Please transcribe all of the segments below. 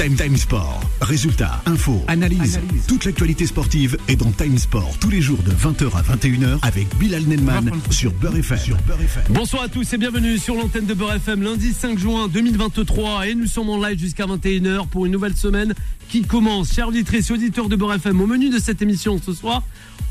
Time Time Sport. Résultats, infos, analyse. Toute l'actualité sportive est dans Time Sport tous les jours de 20h à 21h avec Bilal Nenman sur Beurre FM. Bonsoir à tous et bienvenue sur l'antenne de Beurre FM lundi 5 juin 2023 et nous sommes en live jusqu'à 21h pour une nouvelle semaine qui commence. Chers auditrices et auditeurs de Beurre FM, au menu de cette émission ce soir,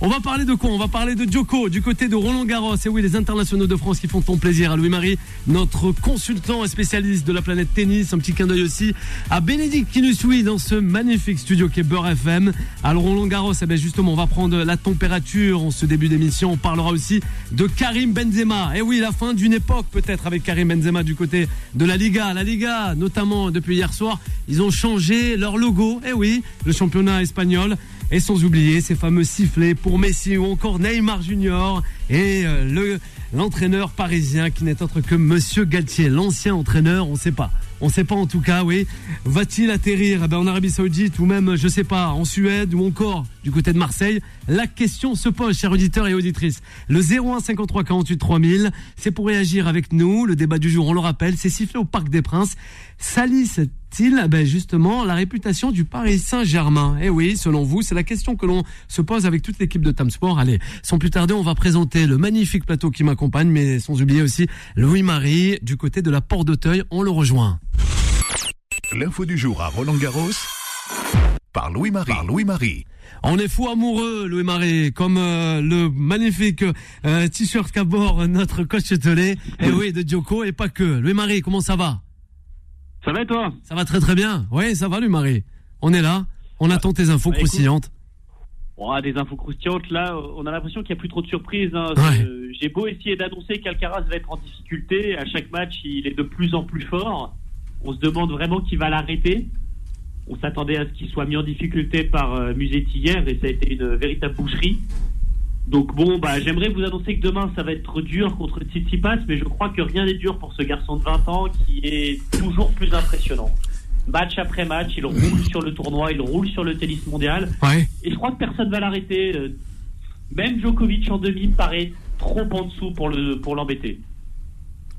on va parler de quoi? On va parler de Djoko du côté de Roland Garros. Et oui, les internationaux de France qui font ton plaisir à Louis-Marie, notre consultant et spécialiste de la planète tennis. Un petit clin d'œil aussi à Bénédicte qui nous suit dans ce magnifique studio qui est Beurre FM. Alors Roland Garros, eh bien justement, on va prendre la température en ce début d'émission. On parlera aussi de Karim Benzema. Et oui, la fin d'une époque peut-être avec Karim Benzema du côté de la Liga. La Liga, notamment depuis hier soir, ils ont changé leur logo. Et oui, le championnat espagnol. Et sans oublier ces fameux sifflets pour Messi ou encore Neymar Junior et euh, le l'entraîneur parisien qui n'est autre que Monsieur Galtier, l'ancien entraîneur, on ne sait pas. On ne sait pas en tout cas, oui. Va-t-il atterrir eh ben, en Arabie Saoudite ou même, je ne sais pas, en Suède ou encore du côté de Marseille? La question se pose, chers auditeurs et auditrices. Le 01 53 48 3000, c'est pour réagir avec nous. Le débat du jour, on le rappelle, c'est sifflé au Parc des Princes. Salisse-t-il eh ben, justement la réputation du Paris Saint-Germain? Eh oui, selon vous, c'est la question que l'on se pose avec toute l'équipe de Tam Sport. Allez, sans plus tarder, on va présenter le magnifique plateau qui m'accompagne, mais sans oublier aussi Louis-Marie du côté de la Porte d'Auteuil. On le rejoint. L'info du jour à Roland Garros par Louis-Marie. Par Louis-Marie. On est fou amoureux, Louis-Marie, comme euh, le magnifique euh, t-shirt qu'a bord notre coach Telé. Et oui, de Djoko, et pas que. Louis-Marie, comment ça va? Ça va et toi? Ça va très très bien. Oui, ça va, Louis-Marie. On est là. On attend tes infos Bah, croustillantes. On a des infos croustillantes là. On a l'impression qu'il n'y a plus trop de surprises. hein. Ouais. Euh, J'ai beau essayer d'annoncer qu'Alcaraz va être en difficulté. À chaque match, il est de plus en plus fort. On se demande vraiment qui va l'arrêter. On s'attendait à ce qu'il soit mis en difficulté par euh, Musetti hier et ça a été une véritable boucherie. Donc bon, bah, j'aimerais vous annoncer que demain ça va être dur contre Tsitsipas, mais je crois que rien n'est dur pour ce garçon de 20 ans qui est toujours plus impressionnant. Match après match, il roule sur le tournoi, il roule sur le tennis mondial. Ouais. Et je crois que personne va l'arrêter. Euh, Même Djokovic en demi paraît trop en dessous pour le pour l'embêter.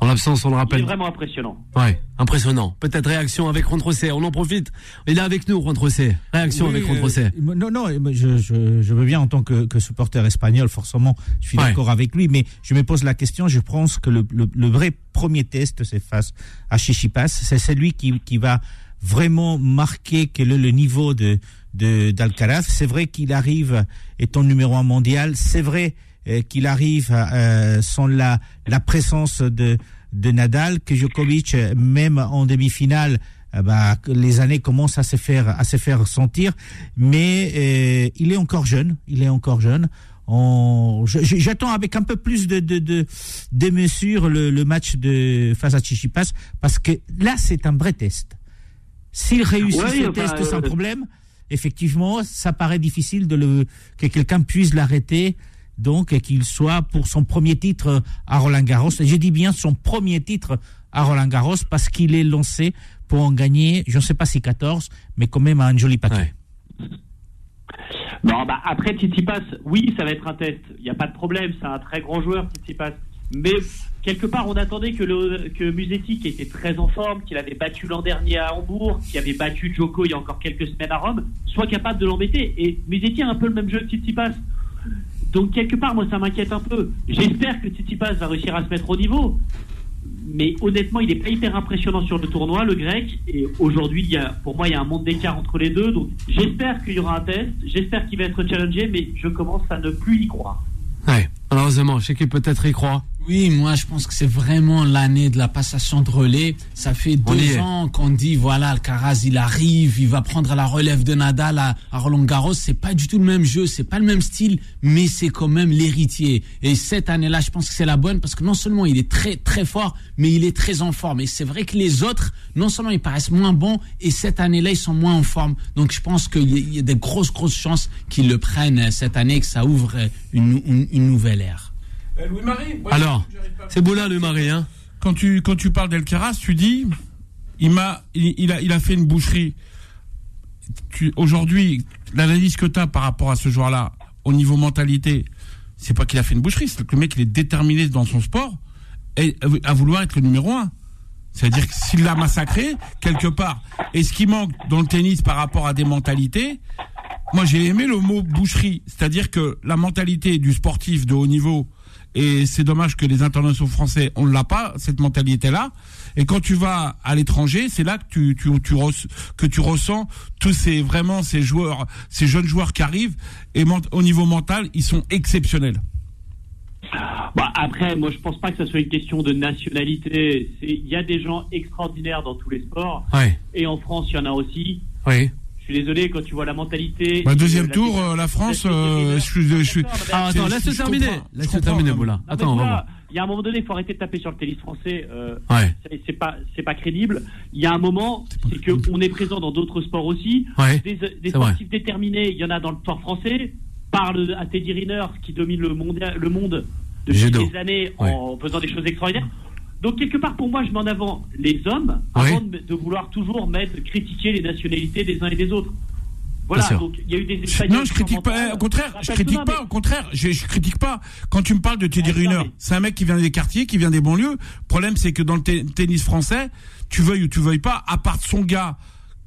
En l'absence, on le rappelle. vraiment impressionnant. Ouais, impressionnant. Peut-être réaction avec Trocé. On en profite. Il est avec nous, Trocé. Réaction Oui, avec euh, Trocé. non, non, je, je, je veux bien en tant que, que supporter espagnol, forcément, je suis Ouais. d'accord avec lui, mais je me pose la question, je pense que le, le, le vrai premier test, c'est face à Chichipas, c'est celui qui, qui va vraiment marquer quel est le niveau de de- d'Alcaraz. C'est vrai qu'il arrive étant numéro un mondial, c'est vrai qu'il arrive euh, sans la, la présence de, de Nadal, que Djokovic, euh, même en demi-finale, euh, bah, les années commencent à se faire à se faire sentir, mais euh, il est encore jeune, il est encore jeune. On- J'attends avec un peu plus de de, de, de mesure le, le match de face à Chichipas parce que là c'est un vrai test. S'il réussit Ouais, ce test sans euh, problème, effectivement, ça paraît difficile de le que quelqu'un puisse l'arrêter. Donc, qu'il soit pour son premier titre à Roland Garros. Et je dis bien son premier titre à Roland Garros parce qu'il est lancé pour en gagner, je ne sais pas si 14, mais quand même un joli paquet. Ouais. Non, bah après Tsitsipas, oui, ça va être un test. Il n'y a pas de problème, c'est un très grand joueur Tsitsipas. Mais quelque part, on attendait que, le, que Musetti, qui était très en forme, qu'il avait battu l'an dernier à Hambourg, qui avait battu Djoko il y a encore quelques semaines à Rome, soit capable de l'embêter. Et Musetti a un peu le même jeu que Tsitsipas. Donc quelque part, moi, ça m'inquiète un peu. J'espère que Tsitsipas va réussir à se mettre au niveau. Mais honnêtement, il n'est pas hyper impressionnant sur le tournoi, le grec. Et aujourd'hui, il y a, pour moi, il y a un monde d'écart entre les deux. Donc j'espère qu'il y aura un test. J'espère qu'il va être challengé, mais je commence à ne plus y croire. Ouais. Malheureusement, je sais qu'il peut-être y croit. Oui, moi je pense que c'est vraiment l'année de la passation de relais. Ça fait On deux ans qu'on dit voilà, Alcaraz il arrive, il va prendre la relève de Nadal à, à Roland Garros. C'est pas du tout le même jeu, c'est pas le même style, mais c'est quand même l'héritier. Et cette année-là, je pense que c'est la bonne parce que non seulement il est très très fort, mais il est très en forme. Et c'est vrai que les autres, non seulement ils paraissent moins bons, et cette année-là ils sont moins en forme. Donc je pense qu'il y, a- des grosses grosses chances qu'ils le prennent cette année, et que ça ouvre une, une, une nouvelle ère. Euh, Louis-Marie ouais, Alors, c'est beau là, Louis-Marie, hein quand tu quand tu parles d'Elcaraz, tu dis il m'a il, il a il a fait une boucherie. Aujourd'hui l'analyse que tu as par rapport à ce joueur-là au niveau mentalité, c'est pas qu'il a fait une boucherie, c'est que le mec il est déterminé dans son sport et à vouloir être le numéro un. C'est-à-dire que s'il l'a massacré, quelque part. Et ce qui manque dans le tennis par rapport à des mentalités, moi j'ai aimé le mot boucherie. C'est-à-dire que la mentalité du sportif de haut niveau, et c'est dommage que les internationaux français, on ne l'a pas, cette mentalité-là. Et quand tu vas à l'étranger, c'est là que tu, tu, tu res- que tu ressens tous ces, vraiment, ces joueurs, ces jeunes joueurs qui arrivent. Et au niveau mental, ils sont exceptionnels. Bah, après, moi, je pense pas que ça soit une question de nationalité. Il y a des gens extraordinaires dans tous les sports. Ouais, Et en France, il y en a aussi. oui. Je suis désolé, quand tu vois la mentalité. Bah, deuxième la- tour, euh, la France, euh, je je Ah, attends, laisse-le je terminer. comprends, terminer, Boula. Attends, on va. Il y a un moment donné, il faut arrêter de taper sur le tennis français. euh, Ouais, c'est- pas, c'est pas crédible. Il y a un moment, c'est que on est présent dans d'autres sports aussi. ouais. Des, des C'est vrai. sportifs déterminés, il y en a dans le sport français. Parle à Teddy Riner, qui domine le monde, le monde depuis Judo. des années en faisant des choses extraordinaires. Donc quelque part, pour moi, je mets en avant les hommes Oui. avant de, de vouloir toujours mettre, critiquer les nationalités des uns et des autres. Voilà. Donc il y a eu des. Non, je critique pas. Au contraire, je critique mais- pas. Au contraire, je, je critique pas. Quand tu me parles de Teddy Ah, Riner, mais- c'est un mec qui vient des quartiers, qui vient des banlieues. Le problème, c'est que dans le te- tennis français, tu veuilles ou tu veuilles pas, à part son gars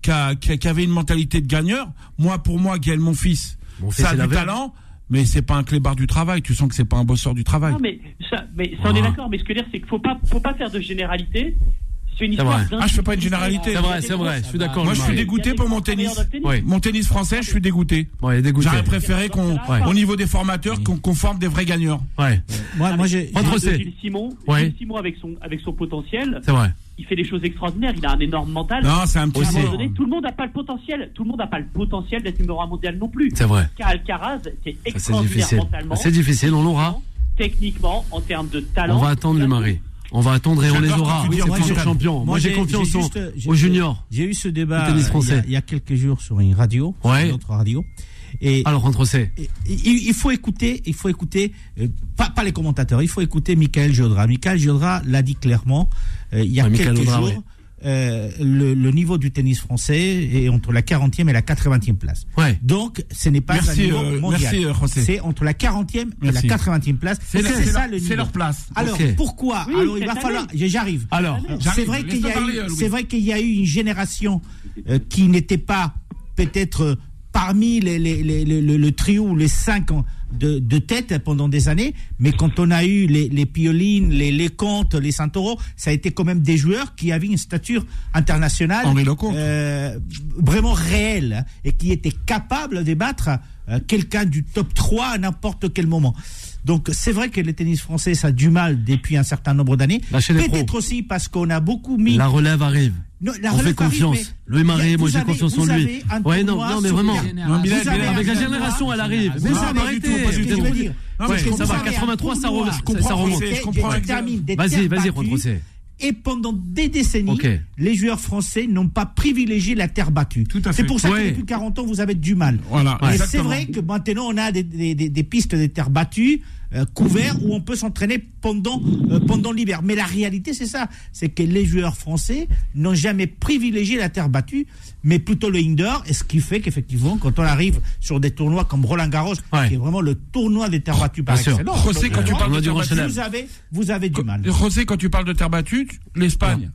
qui, a- qui a- qui avait une mentalité de gagneur, moi, pour moi, Gaël, mon fils, Mon fils, ça a du talent, mais c'est pas un clébard du travail. Tu sens que c'est pas un bosseur du travail. Non, mais ça, mais ça on est Ah. d'accord. Mais ce que je veux dire, c'est qu'il faut pas, faut pas faire de généralité. C'est une histoire. Ah, je fais pas une généralité. C'est vrai, c'est vrai, je suis d'accord. Moi, je suis dégoûté pour mon tennis. Oui. Mon tennis français, je suis dégoûté. J'aurais préféré qu'on, Ouais. au niveau des formateurs, qu'on qu'on forme des vrais gagneurs. Ouais, Moi, moi, j'ai. Simon, Ouais. Simon avec son, avec son potentiel, c'est vrai. Il fait des choses extraordinaires. Il a un énorme mental. Non, c'est un petit À un Aussi. moment peu. donné, tout le monde n'a pas le potentiel. Tout le monde n'a pas le potentiel d'être numéro un mondial non plus. C'est vrai. Car Alcaraz, c'est extraordinaire difficile. mentalement. C'est difficile, on l'aura. Techniquement, en termes de talent. On va attendre le mari. On va attendre et on les aura. dis C'est en futur mondial. champion. Moi, j'ai confiance en- aux juniors. J'ai eu ce débat tennis euh, français. il y a- il y, a quelques jours sur une radio, Ouais. sur une autre radio. Et Alors, entre c'est. il, il faut écouter, il faut écouter, euh, pas, pas les commentateurs, il faut écouter Michael Giodra. Michael Giodra l'a dit clairement euh, il y a Ouais, quelques Giodra, jours. oui. euh, le, le niveau du tennis français est entre la 40e et la 80e place. Ouais. Donc, ce n'est pas un Merci, niveau euh, mondial. merci, euh, José. C'est entre la 40e et Merci. la 80e place. C'est c'est c'est ça le c'est leur place. Alors, Ok. pourquoi Oui, Alors, il va falloir. J'arrive. Alors, C'est J'arrive. vrai qu'il y, euh, c'est qu'il y a eu une génération euh, qui n'était pas peut-être euh, parmi les, les- les- les- le, le trio ou les cinq en- de, de tête pendant des années, mais quand on a eu les, les Piolines, les Lecomte, les Santoro, ça a été quand même des joueurs qui avaient une stature internationale euh, vraiment réelle hein, et qui étaient capables de battre euh, quelqu'un du top 3 à n'importe quel moment. Donc c'est vrai que le tennis français ça a du mal depuis un certain nombre d'années. Les Peut-être aussi parce qu'on a beaucoup mis. La relève arrive. Non, la On relève fait arrive, confiance. mais Louis a- moi j'ai confiance en lui. Ouais, non, non, mais vraiment. Non, un Avec la génération, elle arrive. Mais ça que je veux dire, Ouais, mais ça va, comprends. 83, ça je comprends, remonte. Je comprends Vas-y, vas-y, battues. Et pendant des décennies, les joueurs français n'ont pas privilégié la terre battue. Tout à C'est pour ça Ouais. que depuis 40 ans, vous avez du mal. Voilà, Mais c'est vrai que maintenant, on a des, des- des- des pistes de terre battue euh, couvertes où on peut s'entraîner pendant, euh, pendant l'hiver. Mais la réalité, c'est ça. C'est que les joueurs français n'ont jamais privilégié la terre battue, mais plutôt le indoor. Et ce qui fait qu'effectivement, quand on arrive sur des tournois comme Roland Garros, Ouais. qui est vraiment le tournoi des terres battues par excellence, José, quand tu donc, parles de terre battue, vous avez, vous avez du mal. José, quand tu parles de terre battue, tu- l'Espagne,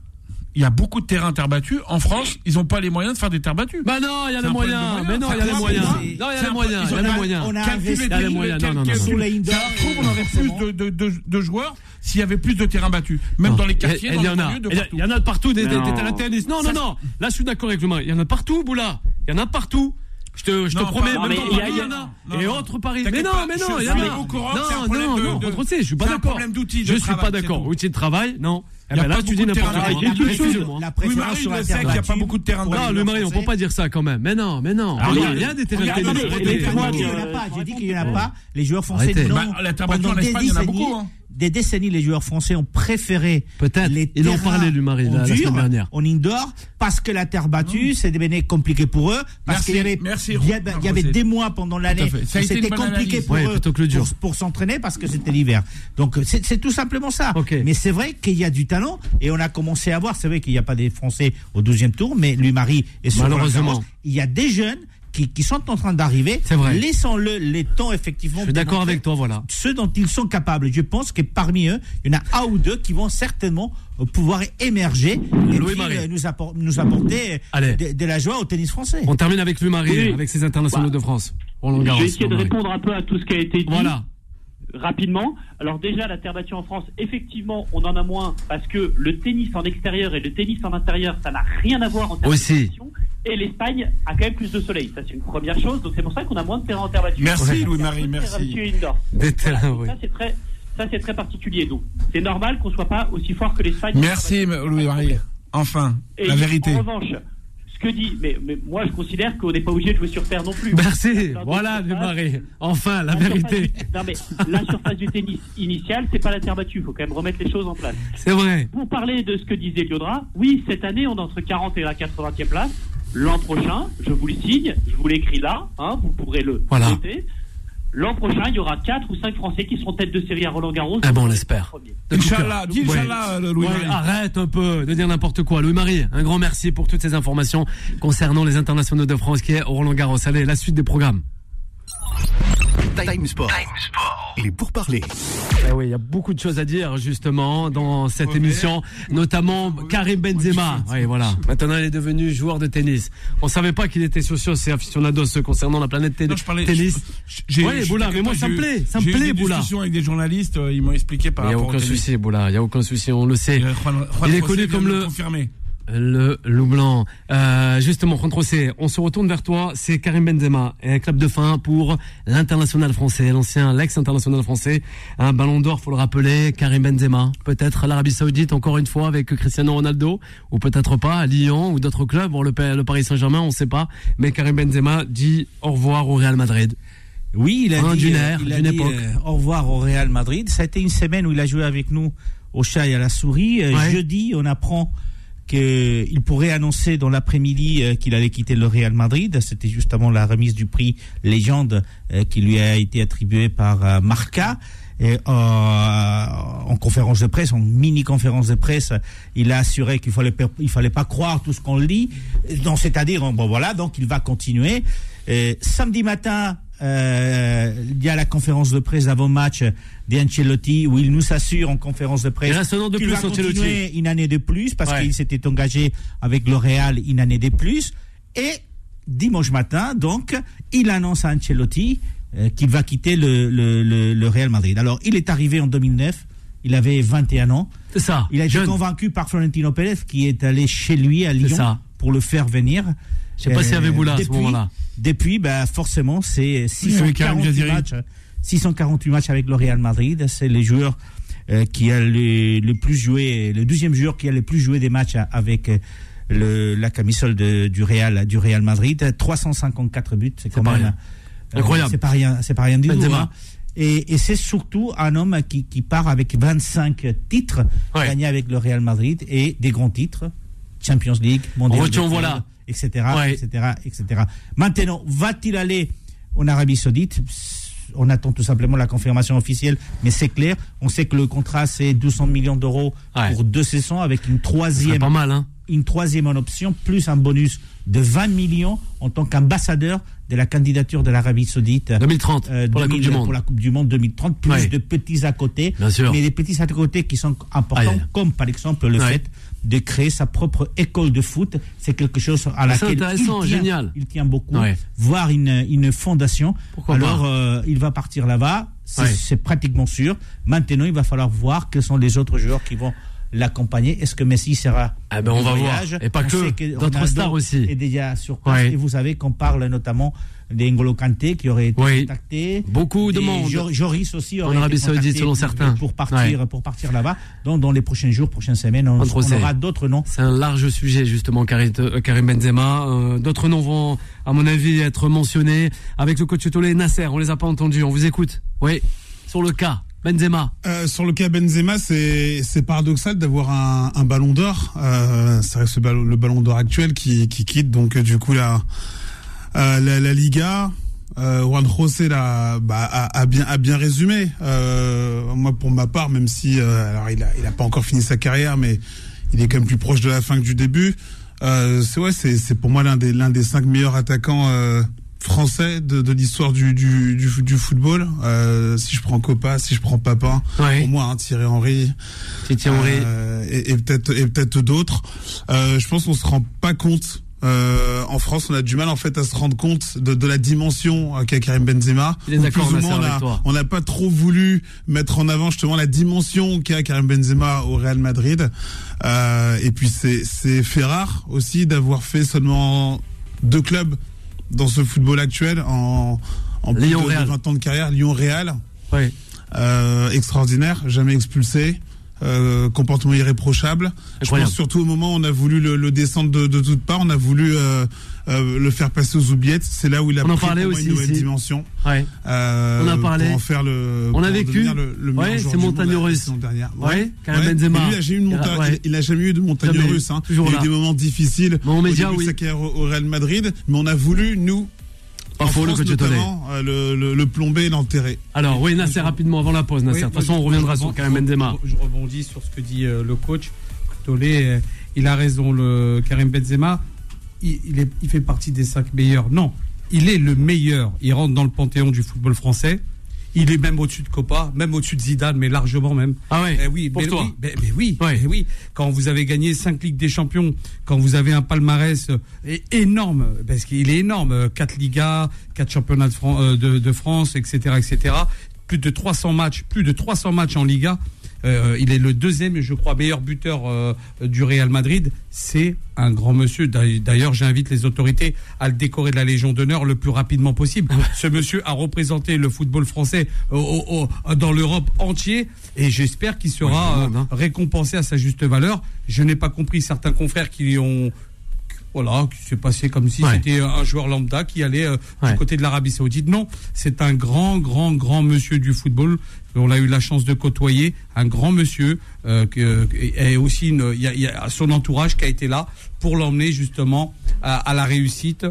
il y a beaucoup de terrains terre battue. En France, ils n'ont pas les moyens de faire des terres battues. Bah non, il y a les moyens. Mais non, il y a les moyens. Non, il y a les moyens. Il y a les moyens. on a investi- les Il y a les calculs, moyens. Non, non, non, Sur les on aurait plus de, de, de, de joueurs s'il y avait plus de terrains battus. Même dans les quartiers, dans il y les en a. banlieues, de Il y a- partout. Il y en a de partout des, des, Non. des terrains tennis. Non, non, non. Là, je suis d'accord avec le mari. Il y en a partout, Boula. Il y en a partout. Je te, je te Non, promets, pas- même dans il y a- Paris, il y en a. non, Et non. autre Paris. Mais non, mais non, il y en a. Non, non, non, je suis pas d'accord. problème d'outils de Je suis pas d'accord. Outil de travail, non. Eh Il y a ben là, pas tu dis beaucoup de terrain. La Oui, préférence Marie sur la terre qu'il n'y a pas beaucoup de terrains de Non, battue. le mari, on Français. peut pas dire ça quand même. Mais non, mais non. Il y a- il a des terrains de les- J'ai pas dit qu'il y en a pas. J'ai dit qu'il y en a pas. Les joueurs français non. Bah, la terre battue en Espagne, il y en a beaucoup, hein. Des décennies, les joueurs français ont préféré Peut-être. les Ils parlaient, lui, Marie, en la- la semaine dernière. en indoor, parce que la terre battue, c'est devenu compliqué pour eux, parce qu'il y avait, merci, il y avait, il y avait José. des mois pendant l'année c'était compliqué pour Ouais, eux plutôt que le dur. pour, pour s'entraîner parce que c'était l'hiver. Donc c'est c'est tout simplement ça. Mais c'est vrai qu'il y a du talent et on a commencé à voir. C'est vrai qu'il n'y a pas des Français au 12e tour, mais lui Marie est sur Malheureusement. Il y a des jeunes qui, qui sont en train d'arriver. C'est vrai. Laissons-le les temps effectivement. Je suis d'accord avec toi, voilà. Ce dont ils sont capables. Je pense que parmi eux, il y en a un ou deux qui vont certainement euh, pouvoir émerger et Louis puis, Marie. euh, nous, appor- nous apporter Allez. de, de la joie au tennis français. On termine avec Louis Marie, Oui. avec ses internationaux Bah, de France. Roland Je vais essayer de répondre un peu à tout ce qui a été dit. Voilà. rapidement. Alors déjà, la terre battue en France, effectivement, on en a moins parce que le tennis en extérieur et le tennis en intérieur, ça n'a rien à voir en termes Aussi. de. Et l'Espagne a quand même plus de soleil. Ça, c'est une première chose. Donc c'est pour ça qu'on a moins de terrain en terre battue. Merci. Louis-Marie, merci. Voilà. Donc oui. Ça, c'est très, ça, c'est très particulier. Donc c'est normal qu'on soit pas aussi fort que l'Espagne. Merci, Louis-Marie. Enfin, Et la vérité. En revanche, ce que dit, mais, mais moi je considère qu'on n'est pas obligé de jouer sur terre non plus. Merci. Voilà, d'autres Louis surfaces. Marie. Enfin, la vérité. du- non mais la surface du tennis initial, c'est pas la terre battue. Il faut quand même remettre les choses en place. C'est vrai. Pour parler de ce que disait Liodra, oui, cette année, on est entre 40 et la 80e place. L'an prochain, je vous le signe, je vous l'écris là, hein, vous pourrez le Voilà. noter. L'an prochain, il y aura 4 ou 5 Français qui seront tête de série à Roland Garros. Ah bon, on l'espère. Inch'Allah, dis Ouais. Inch'Allah, Ouais, Louis-Marie. arrête un peu de dire n'importe quoi. Louis-Marie, un grand merci pour toutes ces informations concernant les internationaux de France qui est au Roland Garros. Allez, la suite des programmes. Time Sport. Les pourparlers. Eh oui, il y a beaucoup de choses à dire justement dans cette émission, notamment Karim Benzema. Oui, voilà. Maintenant, il est devenu joueur de tennis. On savait pas qu'il était socios et aficionados concernant la planète tennis. Non, je parlais. tennis. je- Boula, mais moi, ça me eu- plaît, ça me j'ai eu plaît, des Boula. discussions avec des journalistes, euh, ils m'ont expliqué par Il n'y a rapport aucun souci, Boula. Il n'y a aucun souci, on le sait. Et, Juan- Juan Il est José connu comme le- confirmer. Le loup blanc. Euh, justement, Juan José, on se retourne vers toi. C'est Karim Benzema et un club de fin pour l'international français, l'ancien, l'ex-international français. Un ballon d'or, faut le rappeler. Karim Benzema. Peut-être l'Arabie Saoudite, encore une fois, avec Cristiano Ronaldo. Ou peut-être pas, à Lyon ou d'autres clubs. Bon, le, Paris Saint-Germain, on sait pas. Mais Karim Benzema dit au revoir au Real Madrid. Oui, il a Hein, dit, d'une euh, ère, il a d'une dit, époque. euh, au revoir au Real Madrid. Ça a été une semaine où il a joué avec nous au chat et à la souris. Euh, Ouais. Jeudi, on apprend qu'il pourrait annoncer dans l'après-midi euh, qu'il allait quitter le Real Madrid. C'était justement la remise du prix légende euh, qui lui a été attribué par euh, Marca. En conférence de presse, en mini conférence de presse, il a assuré qu'il fallait il fallait pas croire tout ce qu'on lit. Donc c'est-à-dire bon voilà, donc il va continuer. Samedi matin, euh, il y a la conférence de presse d'avant-match d'Ancelotti où il nous assure en conférence de presse qu'il va Ancelotti. continuer une année de plus parce Ouais. qu'il s'était engagé avec le Real une année de plus. Et dimanche matin, donc, il annonce à Ancelotti euh, qu'il va quitter le, le, le, le Real Madrid. Alors, il est arrivé en 2009, il avait 21 ans. C'est ça. Il a été Jeune. convaincu par Florentino Pérez qui est allé chez lui à Lyon pour le faire venir. Je sais pas s'il y avait Boula à ce moment-là. Depuis, bah, forcément, c'est avait Karim 648 Jaziri. matchs, 648 matchs avec le Real Madrid. C'est le joueur euh, qui a le, le plus joué, le deuxième joueur qui a le plus joué des matchs avec euh, le, la camisole de, du Real, du Real Madrid. 354 buts, c'est quand pas même rien. euh, Incroyable. C'est pas rien, c'est pas rien du tout. Hein. Et, et c'est surtout un homme qui, qui part avec 25 titres Ouais. gagnés avec le Real Madrid et des grands titres, Champions League, Mondial, club, voilà. Etc., Ouais. etc., etc. Maintenant, va-t-il aller en Arabie Saoudite? On attend tout simplement la confirmation officielle, mais c'est clair. On sait que le contrat c'est 200 millions d'euros Ouais. pour deux saisons avec une troisième pas mal, hein. une troisième en option, plus un bonus de 20 millions en tant qu'ambassadeur de la candidature de l'Arabie Saoudite. 2030 euh, pour la Coupe 2000, du Monde. Pour la Coupe du Monde 2030, plus Ouais. de petits à côté. Bien sûr. Mais des petits à côté qui sont importants, comme par exemple le fait de créer sa propre école de foot. C'est quelque chose à laquelle intéressant, il tient, génial. il tient beaucoup. Ouais. Voir une, une fondation. Pourquoi Alors, pas. euh, il va partir là-bas. C'est Ouais. pratiquement sûr. Maintenant, il va falloir voir quels sont les autres joueurs qui vont l'accompagner. Est-ce que Messi sera Ah ben, on va voir. Et pas On que, sait d'autres stars aussi. est déjà sur place. Ouais. Et vous savez qu'on parle notamment d'Engolo Kanté qui aurait été Oui. contacté. Beaucoup de Des monde. Jo- Joris aussi aurait En Arabie Saoudite, selon pour- certains. Pour partir, Ouais. pour partir là-bas. Donc, dans les prochains jours, prochaines semaines, on, on aura d'autres noms. C'est un large sujet justement Karim, euh, Karim Benzema. Euh, D'autres noms vont, à mon avis, être mentionnés. Avec le coach Tolé et Nasser, on les a pas entendus. On vous écoute. Oui, sur le cas Benzema. Euh, sur le cas Benzema, c'est c'est paradoxal d'avoir un, un ballon d'or. Euh, c'est vrai que ce ballon- le ballon d'or actuel qui, qui quitte donc euh, du coup la la, la Liga. Euh, Juan José l'a- bah, a, a bien a bien résumé. Euh, moi pour ma part, même si euh, alors il a il a pas encore fini sa carrière, mais il est quand même plus proche de la fin que du début. Euh, c'est ouais, c'est c'est pour moi l'un des l'un des cinq meilleurs attaquants euh, français de, de l'histoire du, du, du, du football. Euh, si je prends Copa, si je prends Papin, Ouais. pour moi, hein, Thierry Henry, Titi Henry. euh, et, et peut-être et peut-être d'autres. Euh, je pense qu'on se rend pas compte. Euh, en France, on a du mal en fait à se rendre compte de, de la dimension euh, qu'a Karim Benzema. Plus ou moins, on n'a pas trop voulu mettre en avant justement la dimension qu'a Karim Benzema au Real Madrid. Euh, et puis c'est c'est fait rare aussi d'avoir fait seulement deux clubs dans ce football actuel en en plus Lyon de, de Real. 20 ans de carrière. Lyon Real, Ouais. euh, extraordinaire, jamais expulsé. Euh, comportement irréprochable. Je pense surtout au moment où on a voulu le, le descendre de, de toutes parts, on a voulu euh, euh, le faire passer aux oubliettes. C'est là où il a On en pris parlait moi aussi une nouvelle ici. dimension. Ouais. On en parlait. Pour en faire le. On a en vécu. Le, le Ouais, c'est montagne russe. dernière. Ouais, Karim ouais. Benzema. Mais lui, il a jamais eu a- montagne. ouais. Il a jamais eu de montagne russe. Hein. Il y a eu des moments difficiles. Bon, au médias, début oui. au Real Madrid, mais on a voulu nous. En Info, le notamment, euh, le, le, le plomber et l'enterrer. Alors, oui, Nasser, rapidement, avant la pause, Nasser. Oui, de toute façon, on reviendra sur Karim Benzema. Je, rebondis sur ce que dit euh, le coach. Tolé, euh, il a raison, le Karim Benzema, il, il est, il fait partie des cinq meilleurs. Non, il est le meilleur. Il rentre dans le panthéon du football français. Il est même au-dessus de Copa, même au-dessus de Zidane, mais largement même. Ah ouais Eh oui, Pour mais toi. oui, mais, mais oui, Ouais. mais oui. Quand vous avez gagné cinq Ligues des Champions, quand vous avez un palmarès euh, énorme, parce qu'il est énorme, euh, quatre Ligas, quatre championnats de, Fran- euh, de, de France, etc., etc. Plus de 300 matchs, plus de 300 matchs en Liga. Euh, il est le deuxième, je crois, meilleur buteur euh, du Real Madrid. C'est un grand monsieur. D'ailleurs, j'invite les autorités à le décorer de la Légion d'honneur le plus rapidement possible. Ce monsieur a représenté le football français au- au- au- dans l'Europe entier et j'espère qu'il sera euh, récompensé à sa juste valeur. Je n'ai pas compris certains confrères qui ont voilà, qui s'est passé comme si Ouais. c'était un joueur lambda qui allait euh, Ouais. du côté de l'Arabie Saoudite. Non, c'est un grand, grand, grand monsieur du football. On a eu la chance de côtoyer un grand monsieur euh, que, et aussi une- il y, a, il y a son entourage qui a été là pour l'emmener justement à, à la réussite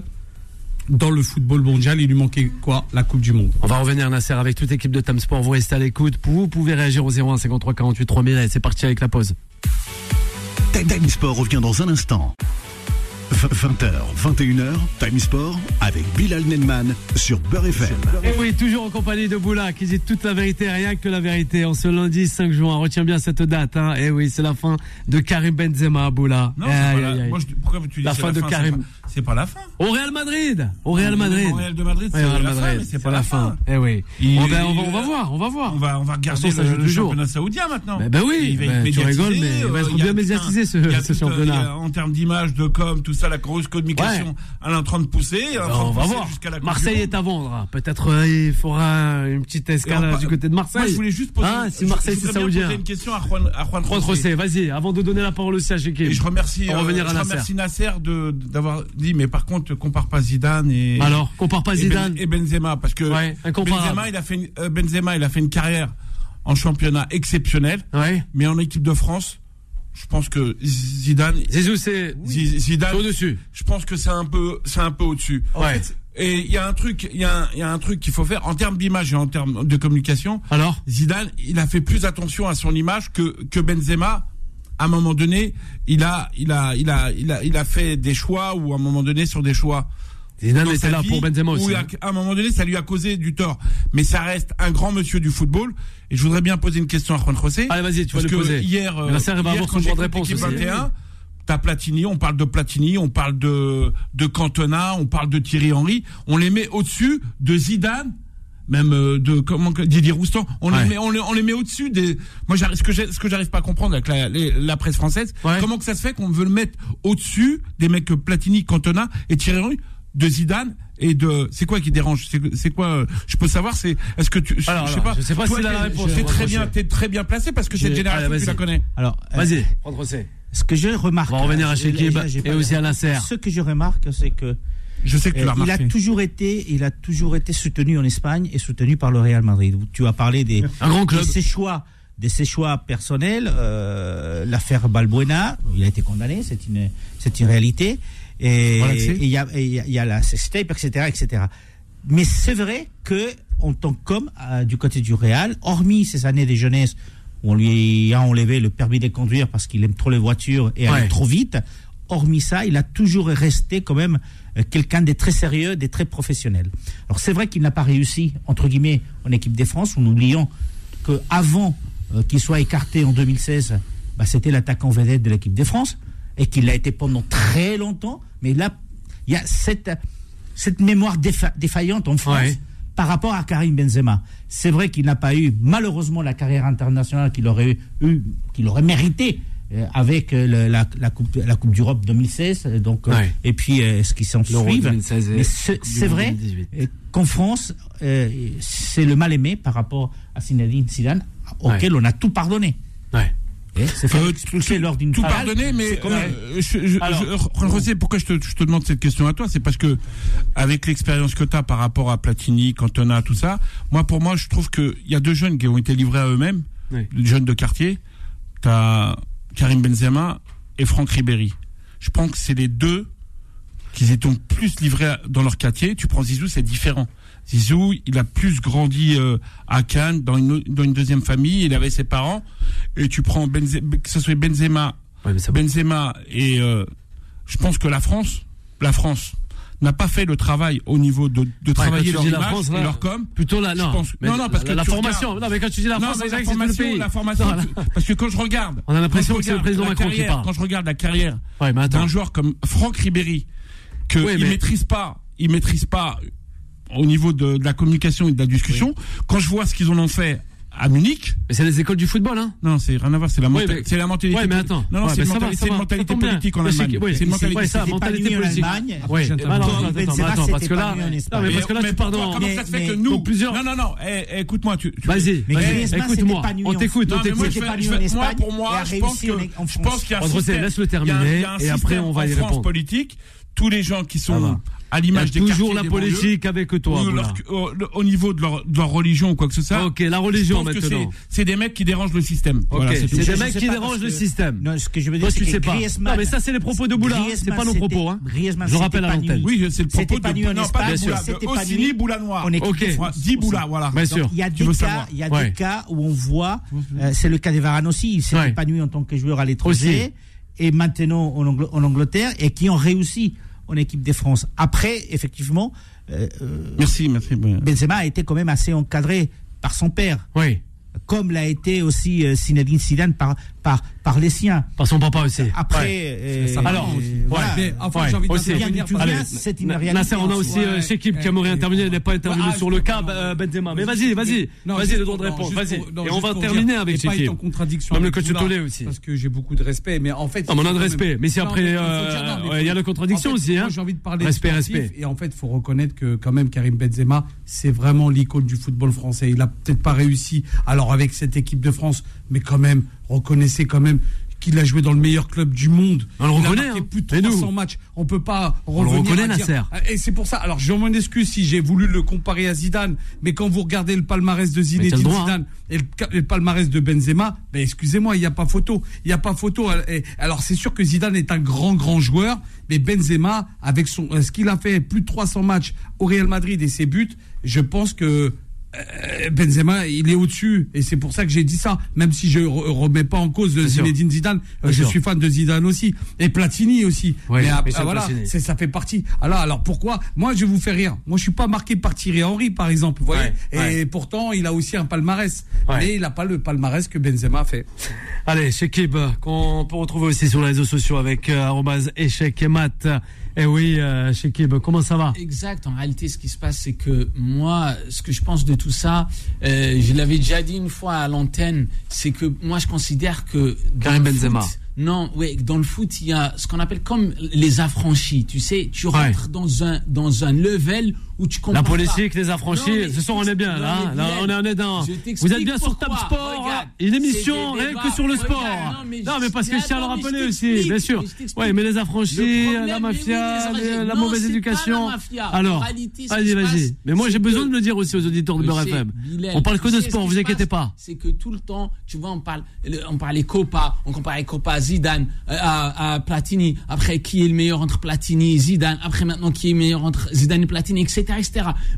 dans le football mondial. Il lui manquait quoi? La Coupe du Monde. On va revenir, Nasser, avec toute l'équipe de Tam Sport. Vous restez à l'écoute. Vous pouvez réagir au 01 53 48 3000. Allez, c'est parti avec la pause. Time Sport revient dans un instant. 20h, 21h, Time Sport avec Bilal Nenman sur Beurre FM. Et oui, toujours en compagnie de Boula qui dit toute la vérité, rien que la vérité. En ce lundi 5 juin, retiens bien cette date. Hein. Et oui, c'est la fin de Karim Benzema, Boula. Non, Aïe, c'est pas aïe, la... aïe. Moi, je- pourquoi tu dis La fin de Karim. Pas- C'est pas la fin. Au Real Madrid Au Real Au Madrid Real de Madrid, Ouais, c'est au Real la fin, mais c'est pas la fin. Eh oui. Il- on, va, on, va, on va voir, on va voir. On va, on va regarder le, le toujours. championnat saoudien maintenant. Ben, ben oui, Il va être ben, tu rigoles, mais il va euh, être a bien médiatisé, ce- ce championnat. En termes d'image, de com, tout ça, la grosse communication, elle est en train de pousser. on va voir. Marseille est à vendre. Peut-être euh, il faudra une petite escale du côté de Marseille. Moi, je voulais juste poser, Hein, si Marseille c'est saoudien. poser une question à Juan, à Juan José. Vas-y, avant de donner la parole aussi à. Et je remercie, euh, revenir à Nasser. d'avoir dit, mais par contre, compare pas Zidane et Alors, compare pas et Ben- Zidane. et Benzema parce que Ouais. Benzema, il a fait une, euh, Benzema, il a fait une carrière en championnat exceptionnelle, Ouais. mais en équipe de France, je pense que Zidane, Zizou, c'est Zidane, au-dessus. je pense que c'est un peu, c'est un peu au-dessus. En Ouais. fait, et il y a un truc, il y a un, il y a un truc qu'il faut faire en termes d'image et en termes de communication. Alors Zidane, il a fait plus attention à son image que que Benzema. À un moment donné, il a, il a, il a, il a, il a fait des choix ou à un moment donné sur des choix. Zidane dans était sa là pour Benzema aussi. à hein. à un moment donné, ça lui a causé du tort. Mais ça reste un grand monsieur du football. Et je voudrais bien poser une question à Juan José. Allez, vas-y, tu vas le que poser. hier, euh, hier, quand j'écoute réponse l'équipe aussi. 21, t'as Platini, on parle de Platini, on parle de, de Cantona, on parle de Thierry Henry. On les met au-dessus de Zidane, même euh, de comment que- Didier Roustan. On Ouais. les met, on les, on les met au-dessus des. Moi, j'arrive, ce que ce que j'arrive pas à comprendre avec la, les- la presse française, Ouais. comment que ça se fait qu'on veut le mettre au-dessus des mecs Platini, Cantona et Thierry Henry, de Zidane et de. C'est quoi qui dérange? C'est c'est quoi euh, Je peux savoir. C'est est-ce que tu Je Alors, je sais alors, pas. je sais pas a la réponse, Juan très bien, t'es très bien placé parce que cette génération allez, tu la connais. Alors, euh, Vas-y, José. ce que je remarque. On va revenir à euh, j'ai et aussi à Nasser. Ce que je remarque, c'est que Je sais que tu l'as il a toujours été, il a toujours été soutenu en Espagne et soutenu par le Real Madrid. Tu as parlé des, Un grand club. de ses choix, de ses choix personnels. euh, L'affaire Balbuena, il a été condamné, c'est une, c'est une réalité. Et il y a, et il y y a la sextape, etc., etc. Mais c'est vrai que en tant qu'homme euh, du côté du Real, hormis ces années de jeunesse où on lui a enlevé le permis de conduire parce qu'il aime trop les voitures et Ouais. aller trop vite. Hormis ça, il a toujours resté quand même euh, quelqu'un de très sérieux, de très professionnel. Alors c'est vrai qu'il n'a pas réussi, entre guillemets, en équipe de France, en oubliant qu'avant euh, qu'il soit écarté en 2016, bah, c'était l'attaquant vedette de l'équipe de France, et qu'il l'a été pendant très longtemps, mais là, il y a cette, cette mémoire défa- défaillante en France Ouais. par rapport à Karim Benzema. C'est vrai qu'il n'a pas eu malheureusement la carrière internationale qu'il aurait eu, qu'il aurait mérité avec euh, le- la, la coupe, la coupe d'Europe 2016, euh, donc euh, Ouais. et puis euh, ce qui s'en suit. 2016 et Mais c'est vrai 2018. euh, qu'en France, euh, c'est le mal aimé par rapport à Zinedine Zidane, auquel on a tout pardonné. Ouais. C'est Euh, expulser lors d'une tout finale. pardonner, mais euh, je, je, Alors- je- José, pourquoi je te, je te demande cette question à toi? C'est parce que avec l'expérience que tu as par rapport à Platini, Cantona, tout ça, moi pour moi je trouve qu'il y a deux jeunes qui ont été livrés à eux-mêmes, Oui. jeunes de quartier. Tu as Karim Benzema et Franck Ribéry. Je pense que c'est les deux qui étaient plus livrés dans leur quartier. Tu prends Zizou, c'est différent. Zizou, il a plus grandi euh, à Cannes, dans une, dans une deuxième famille, il avait ses parents. Et tu prends Benzema, que ce soit Benzema Ouais. Benzema et euh, je pense que la France, la France n'a pas fait le travail au niveau de, de Ouais, travailler leur image France, là, leur com. Plutôt là, non. pense- Mais non, non, parce la, que la formation. regardes- Non, mais quand tu dis la Non, France, c'est la tout le formation, pays. la formation, Non, là- parce que quand je regarde, On a l'impression que c'est le président Macron qui carrière- parle. Quand je regarde la carrière Ouais, d'un joueur comme Franck Ribéry, que Oui, il mais- maîtrise pas, il maîtrise pas au niveau de, de la communication et de la discussion. Quand je vois ce qu'ils en ont fait à Munich, Mais c'est les écoles du football, hein. non, c'est rien à voir, c'est la, Oui, menta- mais- c'est la mentalité. Ouais, mais attends. Non, non, Ouais, c'est une mentalité, une mentalité politique en Allemagne. oui, C'est une mentalité. ouais, ça, mentalité politique. Allemagne. Oui, Après, ah, non, attends, attends, attends, parce que là, non, mais parce que là, tu pourquoi- dans. Comment ça se fait que nous plusieurs- Non, non, non. eh, eh, écoute-moi. Tu, Vas-y, écoute-moi. On t'écoute, on t'écoute. moi, pour moi, je pense que je pense qu'il y a un système. a un- terminer, et après, on va y répondre. politique. Tous les gens qui sont à l'image des toujours la des politique avec toi. ou Boula. leur- au, au niveau de leur, de leur religion ou quoi que ce soit. Ok, la religion maintenant. c'est- C'est des mecs qui dérangent le système. Ok, Voilà, c'est des mecs qui dérangent le système. Non, ce que je veux dire, Toi, c'est tu que sais pas. Non, mais ça, c'est les propos de Boula. hein. C'est pas nos propos. hein. Je rappelle à l'antenne. Oui, c'est le propos de en non, pas de bien Boula, sûr. de c'était pas Ossini Boula Noir. Ok. de Ouais, France. Dis Boula, voilà. Bien sûr. Il y a des cas, savoir. il y a Ouais. des cas où on voit, euh, c'est le cas de Varane aussi, il Ouais. épanoui en tant que joueur à l'étranger et maintenant en Angleterre et qui ont réussi en équipe de France. Après, effectivement, euh, euh, Merci, merci. Benzema a été quand même assez encadré par son père, Oui, comme l'a été aussi euh, Zinedine Zidane par, par, par les siens. par son papa aussi. Après, Ouais. euh, Ça Alors, euh, voilà. Mais enfin, Ouais, j'ai envie d'intervenir. C'est une réalité. Nasser, on a aussi euh, Ouais, Shekib qui aimerait intervenir, il n'est pas intervenu Ouais, ah, sur le cas non, euh, non. Benzema. Mais vas-y, vas-y, non, vas-y le droit de non, réponse, vas-y. non, Et on va terminer dire, avec et pas en contradiction Même le coach Tolé aussi. Parce que j'ai beaucoup de respect, mais en fait. Ah, mais on a de respect. Mais si Non, après, il non, y a la contradiction aussi, hein. J'ai envie de parler Respect, respect. Et en fait, il faut reconnaître que quand même Karim Benzema, c'est vraiment l'icône du football français. Il a peut-être pas réussi, alors avec cette équipe de France, mais quand même, reconnaissez quand même qu'il a joué dans le meilleur club du monde. On le Il a reconnaît, marqué hein. plus de Et nous 300 matchs. On peut pas le revenir reconnaît, à dire- Nasser. Et c'est pour ça. Alors, je m'en excuse si j'ai voulu le comparer à Zidane, mais quand vous regardez le palmarès de t'as le Zinedine droit, hein. Zidane et le, et le palmarès de Benzema, ben excusez-moi, il n'y a pas photo. Il n'y a pas photo. Alors, c'est sûr que Zidane est un grand, grand joueur, mais Benzema, avec son, euh, ce qu'il a fait, plus de 300 matchs au Real Madrid et ses buts, je pense que Benzema, il est au-dessus, et c'est pour ça que j'ai dit ça. Même si je re- remets pas en cause sûr. Zinedine Zidane, euh, Bien je sûr. suis fan de Zidane aussi, et Platini aussi. Mais ah, ah, voilà, ça fait partie. Alors, alors pourquoi? Moi, je vous faire rire. Moi, je suis pas marqué par Thierry Henry, par exemple. Vous voyez? Ouais, Et pourtant, il a aussi un palmarès, mais il n'a pas le palmarès que Benzema a fait. Allez, Shekib, qu'on peut retrouver aussi sur les réseaux sociaux avec euh, échec et mat. Eh oui, euh, Shekib, comment ça va? Exact. En réalité, ce qui se passe, c'est que moi, ce que je pense de tout ça, euh, je l'avais déjà dit une fois à l'antenne, c'est que moi, je considère que dans Karim Benzema. foot- non, ouais, dans le foot, il y a ce qu'on appelle comme les affranchis. Tu sais, tu Ouais. rentres dans un dans un level où tu comprends La pas. politique, les affranchis, ce soir on est bien non, là, hein. on est, on est dans. Vous êtes bien sur. Top Sport, Regarde, une émission rien que sur le Regarde, sport. non, mais Non je- mais parce que je tiens à le rappeler aussi, bien sûr. Ouais, mais les Le affranchis, problème, la oui, mafia, les la Non, mauvaise éducation. la. Alors, vas-y, vas-y. Mais moi j'ai besoin de le dire aussi aux auditeurs de Beurre FM. On parle que de sport, vous inquiétez pas. C'est que tout le temps, tu vois, on parle, le- on parlait Copa, on comparait Copa à Zidane, euh, à, à Platini. Après, qui est le meilleur entre Platini et Zidane? Après, maintenant, qui est le meilleur entre Zidane et Platini, etc.,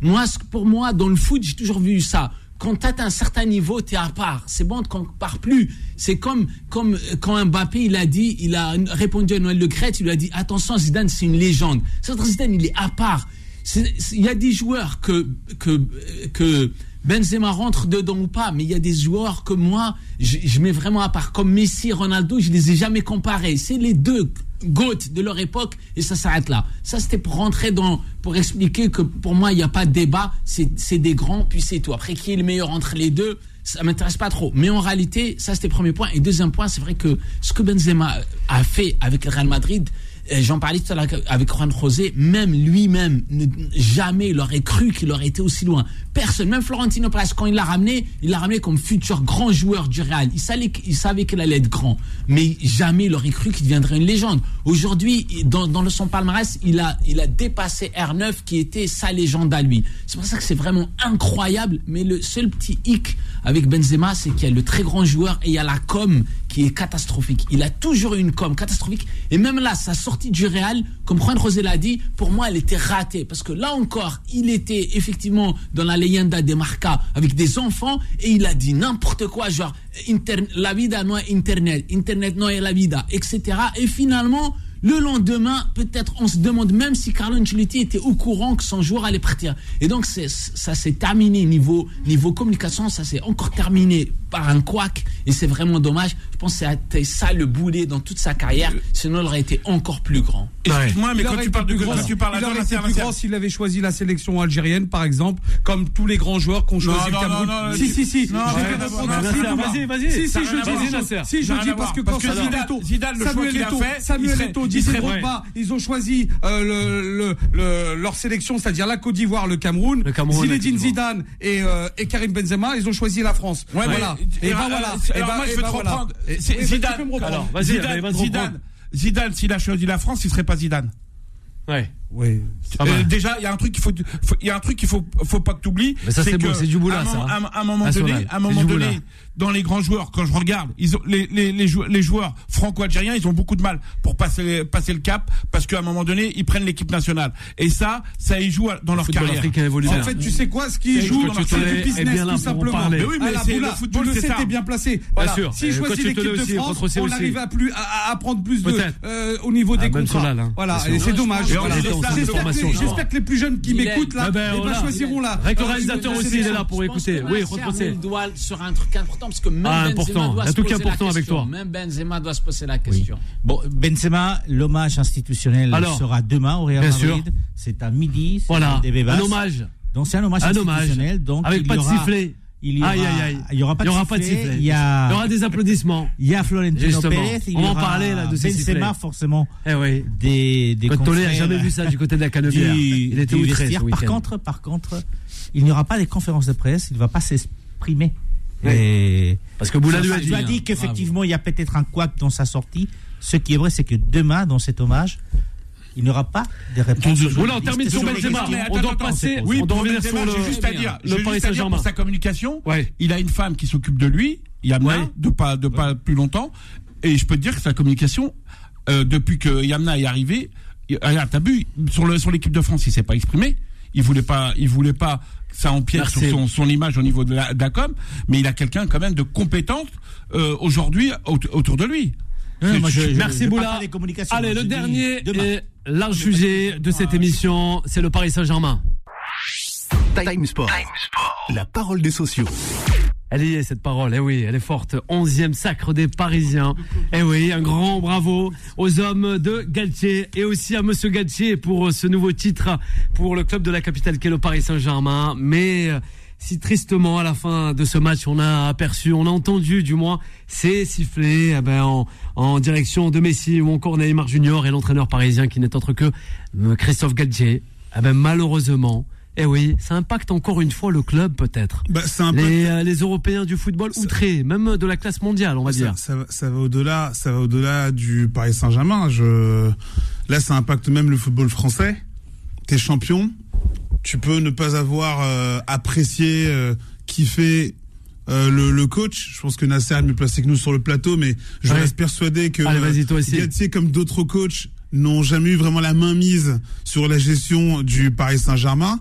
Moi, pour moi, dans le foot, j'ai toujours vu ça. quand tu atteins un certain niveau, tu es à part. C'est bon, qu'on ne part plus. C'est comme, comme euh, quand Mbappé, il a dit, il a répondu à Noël Le Crête, il lui a dit, attention, Zidane, c'est une légende. Zidane, il est à part. Il y a des joueurs que, que, que Benzema rentre dedans ou pas, mais il y a des joueurs que moi, je, mets vraiment à part. Comme Messi, Ronaldo, je les ai jamais comparés. C'est les deux GOAT de leur époque et ça s'arrête là. Ça, c'était pour rentrer dans, pour expliquer que pour moi, il n'y a pas de débat. C'est des grands, puis c'est tout. Après, qui est le meilleur entre les deux ça m'intéresse pas trop. Mais en réalité, ça c'était le premier point. Et deuxième point, c'est vrai que ce que Benzema a fait avec le Real Madrid, j'en parlais tout à l'heure avec Juan José, même lui-même, jamais il aurait cru qu'il aurait été aussi loin. Personne, même Florentino Pérez, quand il l'a ramené, il l'a ramené comme futur grand joueur du Real. Il savait, savait qu'il allait être grand, mais jamais il aurait cru qu'il deviendrait une légende. Aujourd'hui, dans, dans son palmarès, il a, il a dépassé R9 qui était sa légende à lui. C'est pour ça que c'est vraiment incroyable, mais le seul petit hic avec Benzema, c'est qu'il y a le très grand joueur et il y a la com qui est catastrophique. Il a toujours eu une com catastrophique. Et même là, sa sortie du Real, comme Juan José l'a dit, pour moi, elle était ratée. Parce que là encore, il était effectivement dans la leyenda des Marca avec des enfants et il a dit n'importe quoi, genre la vida no internet, internet no es la vida, etc. Et finalement, le lendemain, peut-être on se demande même si Carlo Ancelotti était au courant que son joueur allait partir. Et donc ça s'est terminé niveau, niveau communication, ça s'est encore terminé par un couac et c'est vraiment dommage. Je pense que c'était ça le boulet dans toute sa carrière, sinon il aurait été encore plus grand. Excuse-moi, mais Il quand aurait tu parles de plus quand grand- tu parles il aurait Jean été plus Lasserre, grand s'il avait choisi la sélection algérienne, par exemple, comme tous les grands joueurs qui ont choisi Non, le non, Cameroun. non, non, si, si, si. de vas-y, vas-y. Si, je dis, si, je dis parce que quand Zidane- Samuel qu'il a Eto'o, fait, il Samuel Eto'o, il Didier Drogba, ils ont choisi euh, le, le, le- leur sélection, c'est-à-dire la Côte d'Ivoire, le Cameroun, Le Cameroun, Zinedine. Zidane et, euh, et Karim Benzema, ils ont choisi la France. Ouais, voilà. et ben voilà. Et ben- moi, je vais ben te voilà. reprendre. Zidane. Alors, Zidane, Zidane. Zidane, s'il a choisi la France, il serait pas Zidane. Ouais. Oui. Euh, déjà, il y a un truc qu'il faut, il y a un truc qu'il faut, faut pas que tu oublies. Mais ça, c'est beau, c'est du boulot, à ça, moment- hein. À un moment National, donné, à un moment donné, boulot. dans les grands joueurs, quand je regarde, ils ont, les, les, les, jou- les joueurs franco-algériens, ils ont beaucoup de mal pour passer, passer le cap parce qu'à un moment donné, ils prennent l'équipe nationale. Et ça, ça y joue dans leur football carrière. En fait, tu sais quoi, ce qui joue, tu c'est te du bien business tout simplement. Mais oui, mais Ah, c'est le football, Paul c'est Le ça. était bien placé. Voilà. sûr. Si je choisis l'équipe de France, on aussi. n'arrive à plus à, prendre plus de euh, au niveau des Ah, contrats. Hein. Voilà, et c'est dommage. J'espère que, les- plus jeunes qui m'écoutent là, eh ben, choisiront là. Avec le réalisateur aussi, il est là pour écouter. Oui, il doit sur un truc important parce que même Ah, Benzema important. doit se poser la important avec question. toi. Même Benzema doit se poser la question. Bon, Benzema, l'hommage institutionnel sera demain au Real bien Madrid. sûr. C'est à midi. c'est Voilà. Un hommage. Donc c'est un hommage Un hommage. institutionnel. Donc Avec il pas y de sifflet. Il y aura, Aïe, aïe, aïe. Il y aura pas Il y de aura pas de sifflet. sifflet. Il y a, Il y aura des applaudissements. il y a Florentino Justement. Pérez. Il On y en parlait, là, de ces Benzema forcément Eh oui. des des Quand Tolé a confrères jamais vu ça du côté de la Canebière. du, Il était outré ce. Par contre, par contre, il n'y aura pas des conférences de presse. Il ne va pas s'exprimer. Oui. Et Parce que Boula lui a dit. dit qu'effectivement, il y a peut-être un couac dans sa sortie. Ce qui est vrai, c'est que demain, dans cet hommage, il n'y aura pas de réponse. Voilà, on termine sur Benzema. On doit passer. Oui, on doit revenir sur j'ai juste à le, dire, le Paris juste à dire Saint-Germain. pour sa communication. Ouais. Il a une femme qui s'occupe de lui, Yamna, Ouais. de pas de pas plus longtemps. Et je peux te dire que sa communication, euh, depuis que Yamna est arrivé, il- regarde, t'as vu sur le sur l'équipe de France, il s'est pas exprimé. Il voulait pas, il voulait pas que ça empiète sur son, son image au niveau de la, de la com, mais il a quelqu'un quand même de compétent euh, aujourd'hui aut- autour de lui. Non, moi, je- je- Merci Boula. Allez, Moi, le dernier sujet de cette émission, c'est le Paris Saint-Germain. Time Sport. La parole des sociaux. Elle y est cette parole, eh oui, elle est forte. Onzième sacre des Parisiens. Eh oui, un grand bravo aux hommes de Galtier et aussi à Monsieur Galtier pour ce nouveau titre pour le club de la capitale qu'est le Paris Saint-Germain. Mais si tristement à la fin de ce match, on a aperçu, on a entendu du moins ces sifflets eh ben, en, en direction de Messi ou encore Neymar Junior et l'entraîneur parisien qui n'est autre que euh, Christophe Galtier. Eh ben, malheureusement, eh oui, ça impacte encore une fois le club peut-être Bah, c'est les, euh, les Européens du football outrés, même de la classe mondiale, on va Ça, dire. ça, va- ça va au-delà, ça va au-delà du Paris Saint-Germain. Je, là, ça impacte même le football français. T'es champion, tu peux ne pas avoir euh, apprécié, euh, kiffé euh, le, le coach. Je pense que Nasser est mieux placé que nous sur le plateau, mais je Ouais. reste persuadé que Allez, toi aussi. Comme d'autres coachs, n'ont jamais eu vraiment la main mise sur la gestion du Paris Saint-Germain.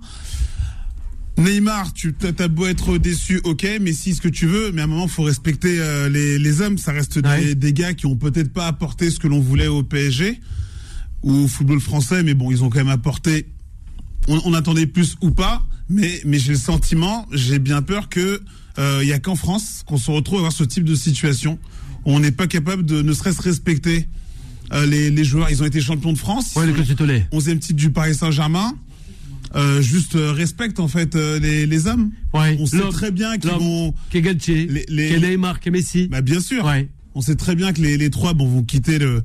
Neymar, tu as beau être déçu, ok, mais si ce que tu veux, mais à un moment faut respecter euh, les, les, hommes. Ça reste des, des gars qui ont peut-être pas apporté ce que l'on voulait au PSG ou au football français, mais bon, ils ont quand même apporté. On, on attendait plus ou pas, mais mais j'ai le sentiment, j'ai bien peur que euh, il y a qu'en France qu'on se retrouve à avoir ce type de situation on n'est pas capable de ne serait-ce respecter euh, les, les joueurs. Ils ont été champions de France. Ouais, le coach Tollet. 11e titre du Paris Saint-Germain. Euh, juste euh, respecte en fait euh, les, les hommes. Ouais. On sait très bien qu'ils vont. Qui est Galtier, Les- les- Neymar, Messi. Bah bien sûr. Ouais. On sait très bien que les, les trois bon, vont quitter le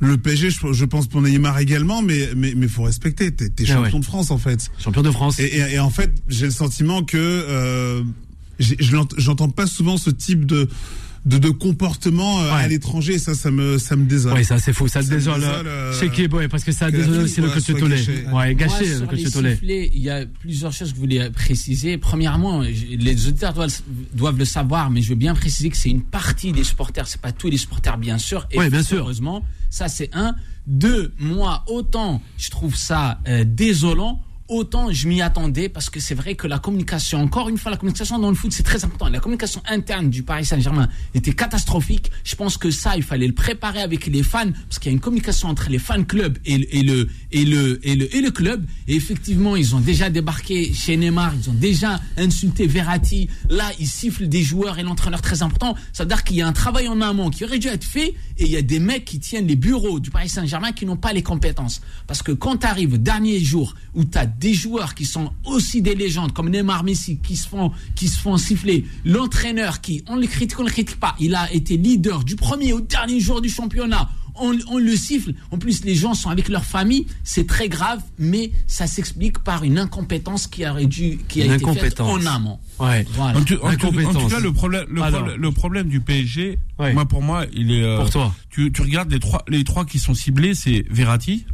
le PSG. Je, je pense pour Neymar également, mais mais mais faut respecter. T'es t'es Ah champion ouais. de France en fait. Champion de France. Et, et, et en fait, j'ai le sentiment que euh, j'entends pas souvent ce type de de, de comportement euh, Ouais. à l'étranger. Ça, ça me ça me désole. Oui, ça c'est fou, ça te Ça me désole. désole, euh, Chez qui, ouais, parce que ça vie aussi le coach gâchée. Ouais, Moi, gâché le coach sifflets, il y a plusieurs choses que je voulais préciser. Premièrement, les auditeurs doivent, doivent le savoir, mais je veux bien préciser que c'est une partie des supporters, c'est pas tous les supporters, bien sûr. Et Ouais, bien sûr. Heureusement, ça c'est un. Deux, moi, autant je trouve ça euh, désolant. Autant je m'y attendais parce que c'est vrai que la communication, encore une fois, la communication dans le foot c'est très important. La communication interne du Paris Saint-Germain était catastrophique. Je pense que ça, il fallait le préparer avec les fans parce qu'il y a une communication entre les fan clubs et, le- et le et le et le et le club. Et effectivement, ils ont déjà débarqué chez Neymar, ils ont déjà insulté Verratti. Là, ils sifflent des joueurs et l'entraîneur très important. Ça veut dire qu'il y a un travail en amont qui aurait dû être fait et il y a des mecs qui tiennent les bureaux du Paris Saint-Germain qui n'ont pas les compétences. Parce que quand tu arrives dernier jour où tu as des joueurs qui sont aussi des légendes comme Neymar Messi qui se font qui se font siffler, l'entraîneur qui on le critique on le critique pas, il a été leader du premier au dernier jour du championnat. On, on le siffle. En plus, les gens sont avec leur famille. C'est très grave, mais ça s'explique par une incompétence qui aurait dû, qui a Une été faite en amont. Ouais. Voilà. En tout, en tout- en Incompétence. tout cas, le problème, le, Alors. problème- le problème du PSG, Ouais. moi pour moi, il est. euh, Pour toi. Tu, tu regardes les trois, les trois qui sont ciblés, c'est Verratti,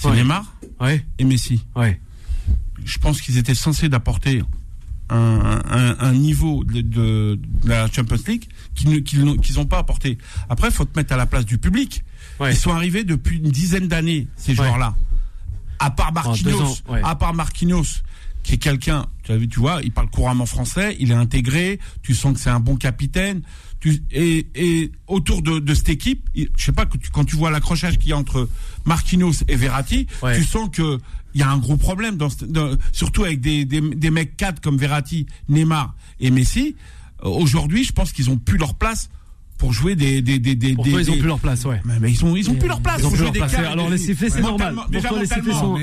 c'est Ouais. Neymar Ouais. et Messi. Ouais. Je pense qu'ils étaient censés d'apporter un, un, un niveau de, de, de la Champions League qu'ils n'ont pas apporté. Après, il faut te mettre à la place du public. Ouais. Ils sont arrivés depuis une dizaine d'années, ces joueurs-là. À part Marquinhos, ans, à part Marquinhos, qui est quelqu'un, tu as vu, tu vois, il parle couramment français, il est intégré, tu sens que c'est un bon capitaine. Tu, et, et autour de, de cette équipe, je sais pas, que tu- quand tu vois l'accrochage qu'il y a entre Marquinhos et Verratti, Ouais. tu sens que il y a un gros problème, dans, surtout avec des, des, des mecs cadres comme Verratti, Neymar et Messi. Euh, Aujourd'hui, je pense qu'ils ont plus leur place pour jouer des des des des. Pour des- toi, ils ont des- plus leur place, ouais. mais, mais ils ont ils ont plus leur place. Ils ont pour plus jouer leur des place. Alors les sifflets, c'est normal. déjà les sifflets sont,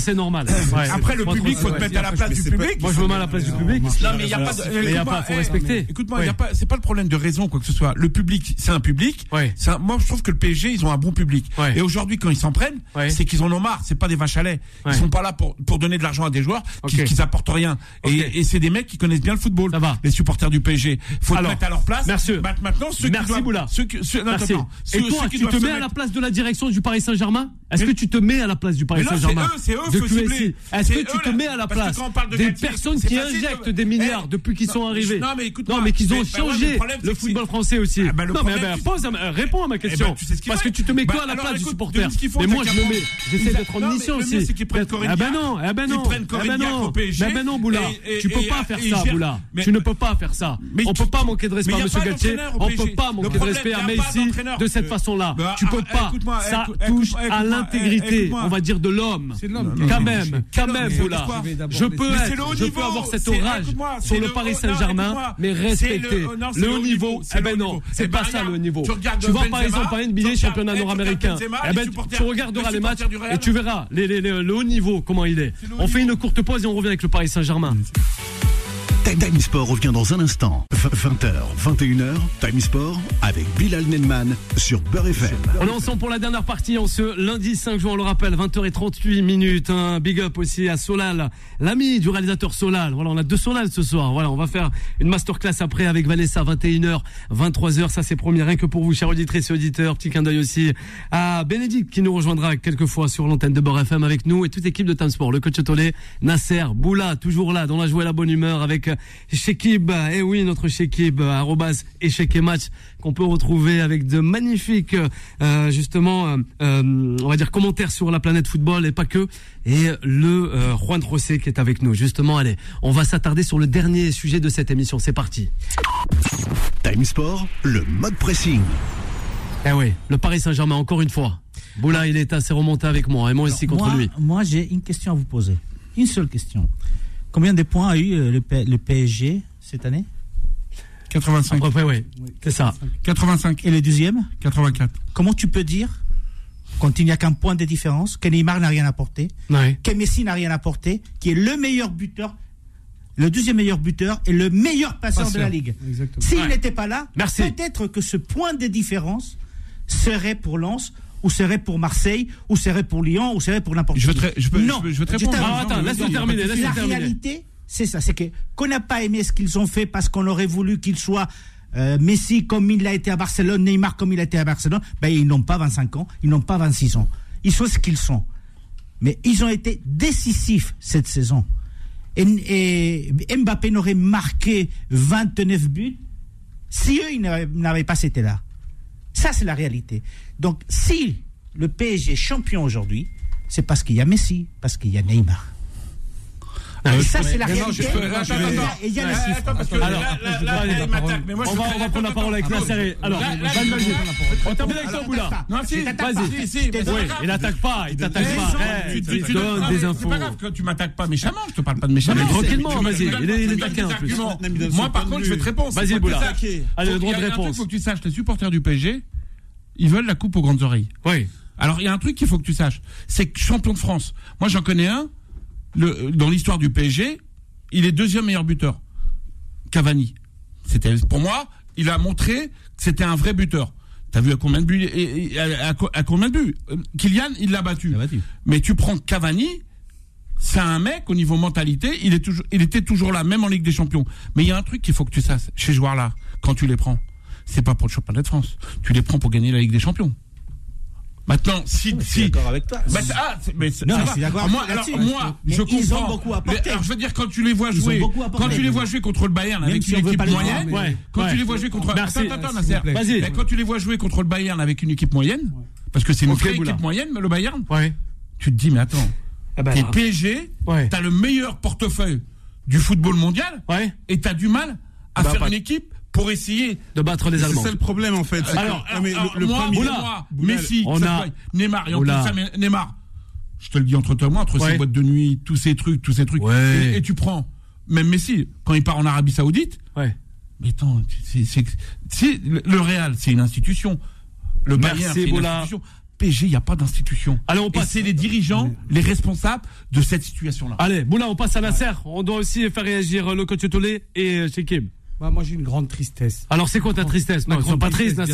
sont normales. Ouais. Après, le public, faut te mettre à la place du c'est public. Moi, je me mets à la place du public. Non, mais il y a pas il y a pas, faut eh, respecter. Écoute-moi, il y a pas, c'est pas le problème de raison, quoi que ce soit. Le public, c'est un public. C'est moi, je trouve que le PSG, ils ont un bon public. Et aujourd'hui, quand ils s'en prennent, c'est qu'ils en ont marre. C'est pas des vaches à lait. Ils sont pas là pour, pour donner de l'argent à des joueurs qui, apportent rien. Et, c'est des mecs qui connaissent bien le football. Les supporters du PSG. Faut te mettre à leur place. Maintenant, ceux Merci, qui doivent, Boula. Ceux qui, ceux, non, Merci. attends, ceux- Et toi, ceux qui tu te mets à la place de la direction du Paris Saint-Germain? Est-ce que tu te mets à la place du Paris Saint-Germain? c'est eux, c'est eux. Est-ce que tu te mets à la place des personnes qui injectent des milliards Eh, depuis qu'ils sont arrivés? non, mais écoute-moi. Non, mais qu'ils ont bah changé le football français aussi. Bah, le non, mais bah, ma- réponds à ma Eh question. ben, qu'ils Parce que tu te mets Bah, toi à la alors, place du écoute, supporter. Mais moi, je me mets. J'essaie d'être mieux, aussi. Ah ben non, ah ben non. Ah ben non. Ah ben non, Boula. Tu peux pas faire ça, Boula. Tu ne peux pas faire ça. On peut pas manquer de respect Monsieur Galtier. On. Peut pas manquer de respect à Messi de cette Euh, façon-là. bah, Tu peux ah, pas. Ça touche à écoute-moi, l'intégrité, on va dire, de l'homme. Quand même, quand même, Boula. Je peux haut je peux avoir C'est- orage sur le Paris haut- Saint-Germain, mais respecter le- le haut haut niveau. Eh ben haut non, c'est Eh pas ben, ça le niveau. tu vois par exemple en NBA, championnat nord-américain. Eh ben tu regarderas les matchs et tu verras le haut niveau comment il est. On fait une courte pause et on revient avec le Paris Saint-Germain. Time Sport revient dans un instant. 20h, 21h, Time Sport avec Bilal Nenman sur Beurre FM. On est ensemble pour la dernière partie en ce lundi 5 juin, on le rappelle, 20h38 minutes. Un big up aussi à Solal, l'ami du réalisateur Solal. Voilà, on a deux Solal ce soir. Voilà, on va faire une masterclass après avec Vanessa, 21h, 23h. Ça, c'est promis, rien que pour vous, chers auditrices et auditeurs. Petit clin d'œil aussi à Bénédicte qui nous rejoindra quelques fois sur l'antenne de Beurre FM avec nous et toute l'équipe de Time Sport. Le coach Tolé, Nasser, Boula, toujours là, dans la joie et la bonne humeur avec Shekib, eh oui, notre Shekib, arrobas échec et match, qu'on peut retrouver avec de magnifiques, euh, justement, euh, euh, on va dire commentaires sur la planète football et pas que, et le euh, Juan José qui est avec nous. Justement, allez, on va s'attarder sur le dernier sujet de cette émission. C'est parti. Time Sport, le mode pressing. Eh oui, le Paris Saint-Germain, encore une fois. Boula, il est assez remonté avec moi, et moi aussi contre moi, lui. Moi, j'ai une question à vous poser. Une seule question. Combien de points a eu euh, le, P- le PSG cette année? 85. À peu près, oui. C'est ça. 85. Et le deuxième? 84. Comment tu peux dire, quand il n'y a qu'un point de différence, que Neymar n'a rien apporté, que Messi n'a rien apporté, qui est le meilleur buteur, le deuxième meilleur buteur et le meilleur passeur, de la. Ligue? S'il Ouais. n'était pas là, peut-être que ce point de différence serait pour Lens, ou serait pour Marseille, ou serait pour Lyon, ou serait pour n'importe qui. Je peux, non, je vais te répondre. Ah, attends, laisse-le terminer, La terminer. réalité, c'est ça, c'est que qu'on n'a pas aimé ce qu'ils ont fait parce qu'on aurait voulu qu'il soit euh, Messi comme il a été à Barcelone, Neymar comme il a été à Barcelone, ben ils n'ont pas 25 ans, ils n'ont pas 26 ans. Ils sont ce qu'ils sont. Mais ils ont été décisifs cette saison. Et, et Mbappé n'aurait marqué 29 buts si eux, ils n'avaient pas été là. Ça, c'est la réalité. Donc, si le PSG est champion aujourd'hui, c'est parce qu'il y a Messi, parce qu'il y a Neymar. Ah, Et ça, c'est la réalité. il y a- il les chiffres. il On va- prendre la parole avec Nasser. Alors. On termine avec toi, Boula. Non, si, vas-y. C'est il attaque pas, il t'attaque pas. Arrête, tu- tu- il tu donne donnes- des C'est infos. pas grave que tu m'attaques pas méchamment, je te parle pas de méchamment. Mais tranquillement, vas-y, il est- il taquin, en plus. il Moi, par contre, je vais te répondre. c'est Vas-y, Boula. Allez, le droit de il réponse. faut que tu saches, les supporters du PSG, ils veulent la coupe aux grandes oreilles. Oui. Alors, il y a un truc qu'il faut que tu saches. C'est que champion de France. Moi, j'en connais un. Le, dans l'histoire du PSG, il est deuxième meilleur buteur. Cavani. C'était, pour moi, il a montré que c'était un vrai buteur. T'as vu à combien de buts, à, à- à combien de buts? Euh, Kylian, il l'a battu. Mais tu prends Cavani, c'est un mec au niveau mentalité, il est toujours, il était toujours là, même en Ligue des Champions. Mais il y a un truc qu'il faut que tu saches, chez ce joueur-là, quand tu les prends, c'est pas pour le championnat de France. Tu les prends pour gagner la Ligue des Champions. Maintenant, si, si, d'accord avec toi. bah, ah, mais Non, d'accord Alors, moi, alors, moi, Mais je comprends. beaucoup. Mais, alors, je veux dire, quand tu les vois jouer, quand tu les vois jouer contre le Bayern avec si une équipe moyenne, voir, mais- quand Ouais. tu les vois jouer contre, Merci. attends, attends, Nasser. Mais quand tu les vois jouer contre le Bayern avec une équipe moyenne, parce que c'est une vraie équipe moyenne, le Bayern, tu te dis, mais attends, Ah bah, t'es. PSG, Ouais. t'as le meilleur portefeuille du football mondial, Ouais. et t'as du mal à Bah, faire une équipe pour essayer De battre les C'est Allemands. ça le problème en fait. c'est que- alors, mais le- alors, le moi, premier- moi, Messi, on a- Neymar, et ça, je te le dis entre toi et moi, entre Ouais. ces boîtes de nuit, tous ces trucs, tous ces trucs, Ouais. et, et tu prends, même Messi, quand il part en Arabie Saoudite, Ouais. mais attends, c'est, c'est, c'est- le Real, c'est une institution. Le Bayern, c'est une institution. PSG, il n'y a pas d'institution. Allez, on passe. c'est les dirigeants, les responsables de cette situation-là. Allez, Boula, on passe à Nasser. On doit aussi faire réagir le coach Tolé et Shekim. Bah, moi, j'ai une grande tristesse. Alors, c'est quoi ta tristesse Non, ils sont pas tristes, Nasser.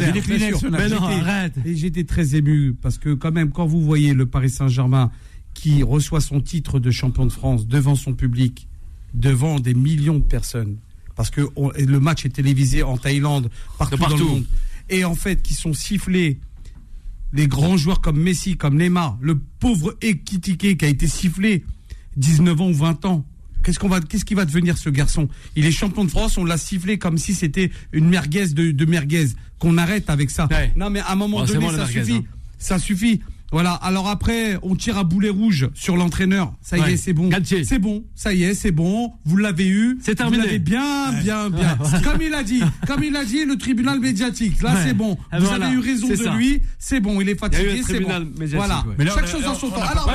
Mais non, J'étais- arrête. Et j'étais très ému parce que quand même, quand vous voyez le Paris Saint-Germain qui reçoit son titre de champion de France devant son public, devant des millions de personnes, parce que on- le match est télévisé en Thaïlande, partout, De partout. dans le monde, et en fait qui sont sifflés les grands joueurs comme Messi, comme Neymar, le pauvre Ekitike qui a été sifflé 19 ans ou 20 ans. Qu'est-ce qu'on va, qu'est-ce qui va devenir ce garçon? Il est champion de France, on l'a sifflé comme si c'était une merguez de, de merguez. Qu'on arrête avec ça. Ouais. Non mais à un moment Oh, donné, bon, la ça merguez, suffit. hein. Ça suffit. Voilà. Alors après, on tire à boulet rouge sur l'entraîneur. Ça y Ouais. est, c'est bon. C'est bon. Ça y est, c'est bon. Vous l'avez eu. C'est terminé. Vous l'avez bien, bien, bien. Comme il a dit, comme il a dit, le tribunal médiatique. Là, c'est bon. Et Vous voilà. avez eu raison de ça. lui. C'est bon. Il est fatigué. C'est bon. Voilà. Mais là, Chaque chose en son on temps. Alors,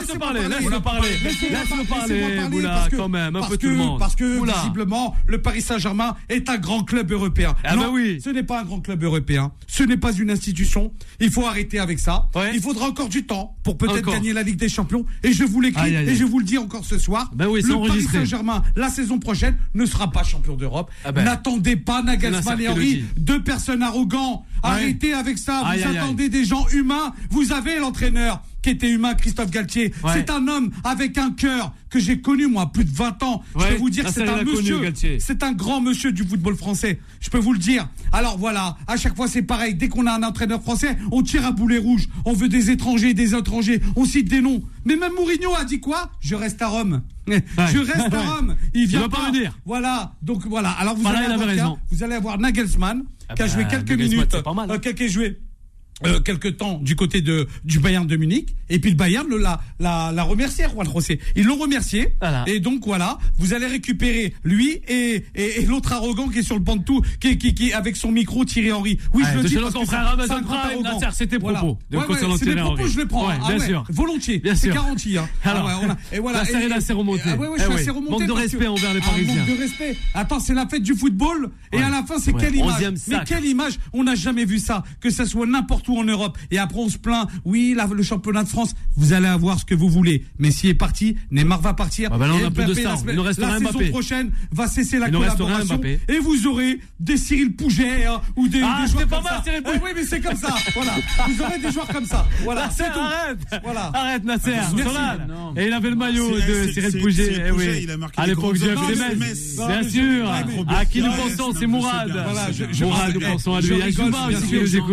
laisse-le parler, laisse-le parler. Laisse-le parler, laissez-moi parler, Boula, parce que- quand même, un parce peu que- tout le monde. Parce que Boula. visiblement, le Paris Saint-Germain est un grand club européen. Ah bah oui. ce n'est pas un grand club européen. Ce n'est pas une institution. Il faut arrêter avec ça. Il faudra encore du temps pour peut-être gagner la Ligue des Champions. Et je vous l'écris et je vous le dis encore ce soir. Ben oui, le Paris. Saint-Germain, la saison prochaine, ne sera pas champion d'Europe. Ah ben. N'attendez pas Nagelsmann et Henry, deux personnes arrogants. Arrêtez avec ça. Vous Aïe, aïe, aïe. attendez des gens humains. Vous avez l'entraîneur qui était humain, Christophe Galtier. Ouais. C'est un homme avec un cœur que j'ai connu, moi, plus de 20 ans. Ouais. Je peux vous dire que Nasser, c'est un monsieur. C'est un grand monsieur du football français. Je peux vous le dire. Alors voilà, à chaque fois c'est pareil. Dès qu'on a un entraîneur français, on tire à boulet rouge. On veut des étrangers, des étrangers. On cite des noms. Mais même Mourinho a dit quoi? Je reste à Rome. Je reste à Rome. Il vient pas venir. Voilà. Donc voilà. Alors vous Voilà, allez avoir vous allez avoir Nagelsmann Ah qui a bah, joué quelques Nagelsmann, minutes, pas mal, hein. euh, qui a joué euh, quelques temps du côté de du Bayern de Munich et puis le Bayern le- l'a l'a l'a remercié Juan José. Ils l'ont remercié Voilà. et donc voilà, vous allez récupérer lui et et, et l'autre arrogant qui est sur le banc de tout qui qui qui avec son micro Thierry Henry. Oui, Ouais, je le dis parce que c'est- un grand arrogant. Voilà. propos de Ouais, ouais, c'est Thierry propos, Henry. je les prends. Ouais, Ah bien ouais, sûr. volontiers. Bien C'est garanti. Hein. Alors, Ah on a- et voilà. Nasser, et- là, c'est remonté. Ah ouais, ouais, Eh je suis ouais. assez remonté. Manque de respect envers les Ah, Parisiens. Manque de respect. Attends, c'est la fête du football. Et à la fin, c'est quelle image Mais quelle image On n'a jamais vu ça. Que ça soit n'importe où en Europe. Et après, on se plaint. Oui, la- le championnat de France, vous allez avoir ce que vous voulez. Messi est parti. Neymar va partir. Ah bah là, on Et a plus de Mbappé, stars. la semaine- Il nous La saison Mbappé. prochaine va cesser la Il collaboration. Mbappé. Et vous aurez des Cyril Pouget hein, ou des, Ah, des joueurs pas comme mal, ça. Cyril Ah Pouget. oui, mais c'est comme ça. Voilà. Vous aurez des joueurs comme ça. Voilà. Nasser, C'est tout. arrête Voilà. Arrête Nasser. Non. Et il avait le maillot de Cyril Pouget, oui. il a marqué À l'époque du FC Metz. Bien sûr. À qui nous pensons, c'est Mourad. Mourad, nous pensons à lui.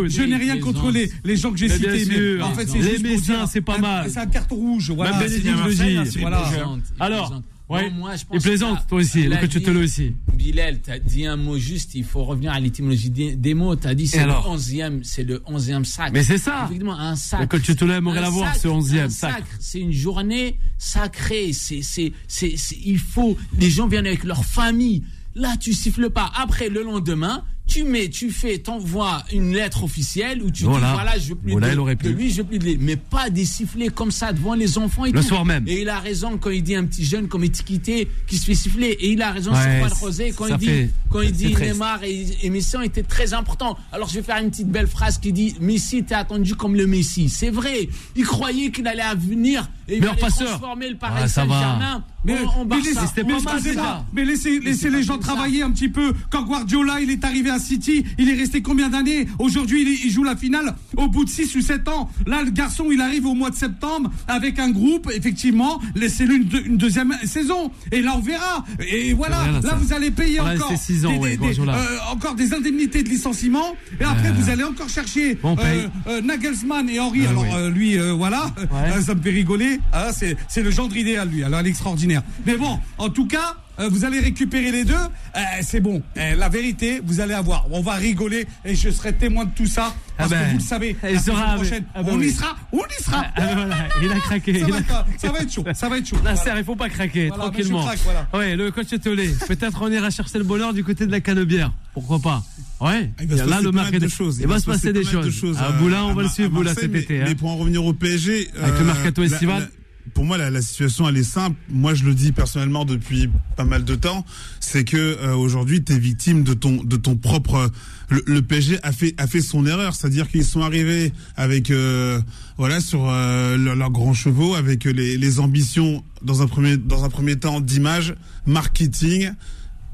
Je n'ai rien contre les, les gens que j'ai cités, mais en fait, c'est Les dire, c'est pas un- mal. C'est un carton rouge, voilà. Même Bénédicte le Voilà. Alors, ouais. Moi, je pense Il plaisante, que- toi aussi, le a coach dit- Tolo aussi. Bilal, tu as dit un mot juste, il faut revenir à l'étymologie des, des mots. Tu as dit c'est le alors 11e, c'est le 11e sac. Mais c'est ça. Effectivement, un sac. Le coach Tolo aimerait Un l'avoir, ce 11e un sac. sacre, C'est une journée sacrée. C'est, c'est, c'est, c'est- il faut, les gens viennent avec leur famille. Là, tu siffles pas. Après, le lendemain, tu mets, tu fais, t'envoies une lettre officielle où tu Voilà. dis voilà, je veux plus Voilà, de, il aurait de lui, je veux plus de lui. Mais pas des sifflets comme ça devant les enfants et Le tout. soir même. Et il a raison quand il dit un petit jeune comme étiqueté qui se fait siffler. Et il a raison Ouais, sur Juan José quand il dit, fait- quand il dit. Neymar et, et Messi ont été très importants. Alors je vais faire une petite belle phrase qui dit Messi était attendu comme le Messi. C'est vrai. Il croyait qu'il allait venir et il allait passeur. transformer le Paris Ah. Saint-Germain Mais, en, en mais Barça. mais pas mal, excusez-moi, déjà. mais laissez, les gens ça. travailler un petit peu. Quand Guardiola il est arrivé à City, il est resté combien d'années? Aujourd'hui, il, joue la finale au bout de 6 ou 7 ans. Là, le garçon, il arrive au mois de septembre avec un groupe. Effectivement, laissez-le une, deux- une deuxième saison. Et là, on verra. Et voilà, là, ça. vous allez payer On a encore, resté six ans, des, ouais, des- Guardiola. euh, encore des indemnités de licenciement. Et après, vous allez encore chercher Bon, euh, euh, Nagelsmann et Henry. Ah, Alors, oui. lui, voilà, ça me fait rigoler. Ah, c'est, le gendre idéal, lui. Alors, l'extraordinaire. Mais bon, en tout cas, vous allez récupérer les deux. Euh, c'est bon. Euh, la vérité, vous allez avoir. On va rigoler et je serai témoin de tout ça. Parce Ah ben, que vous le savez, la sera prochaine, ah ben on y sera. On y sera. Ah, ben voilà, il a craqué. Ça il va, a- être, ça va être chaud. Ça va être chaud. Nasser, Voilà. il faut pas craquer, Voilà, tranquillement. craque. Ouais, le coach Tolé. Peut-être on ira chercher le bonheur du côté de la canebière. Pourquoi pas? Ouais. Il va se là passer le de choses. Il va se passer des choses. à- Boulin, on va le suivre Marseille, cet été. hein. Mais pour en revenir au PSG, Avec le mercato la- estival. Pour moi, la, situation, elle est simple. Moi, je le dis personnellement depuis pas mal de temps, c'est que euh, aujourd'hui, tu es victime de ton de ton propre. Le, le PSG a fait a fait son erreur, c'est-à-dire qu'ils sont arrivés avec euh, voilà sur euh, leurs grands chevaux, avec les, ambitions dans un premier dans un premier temps d'image, marketing.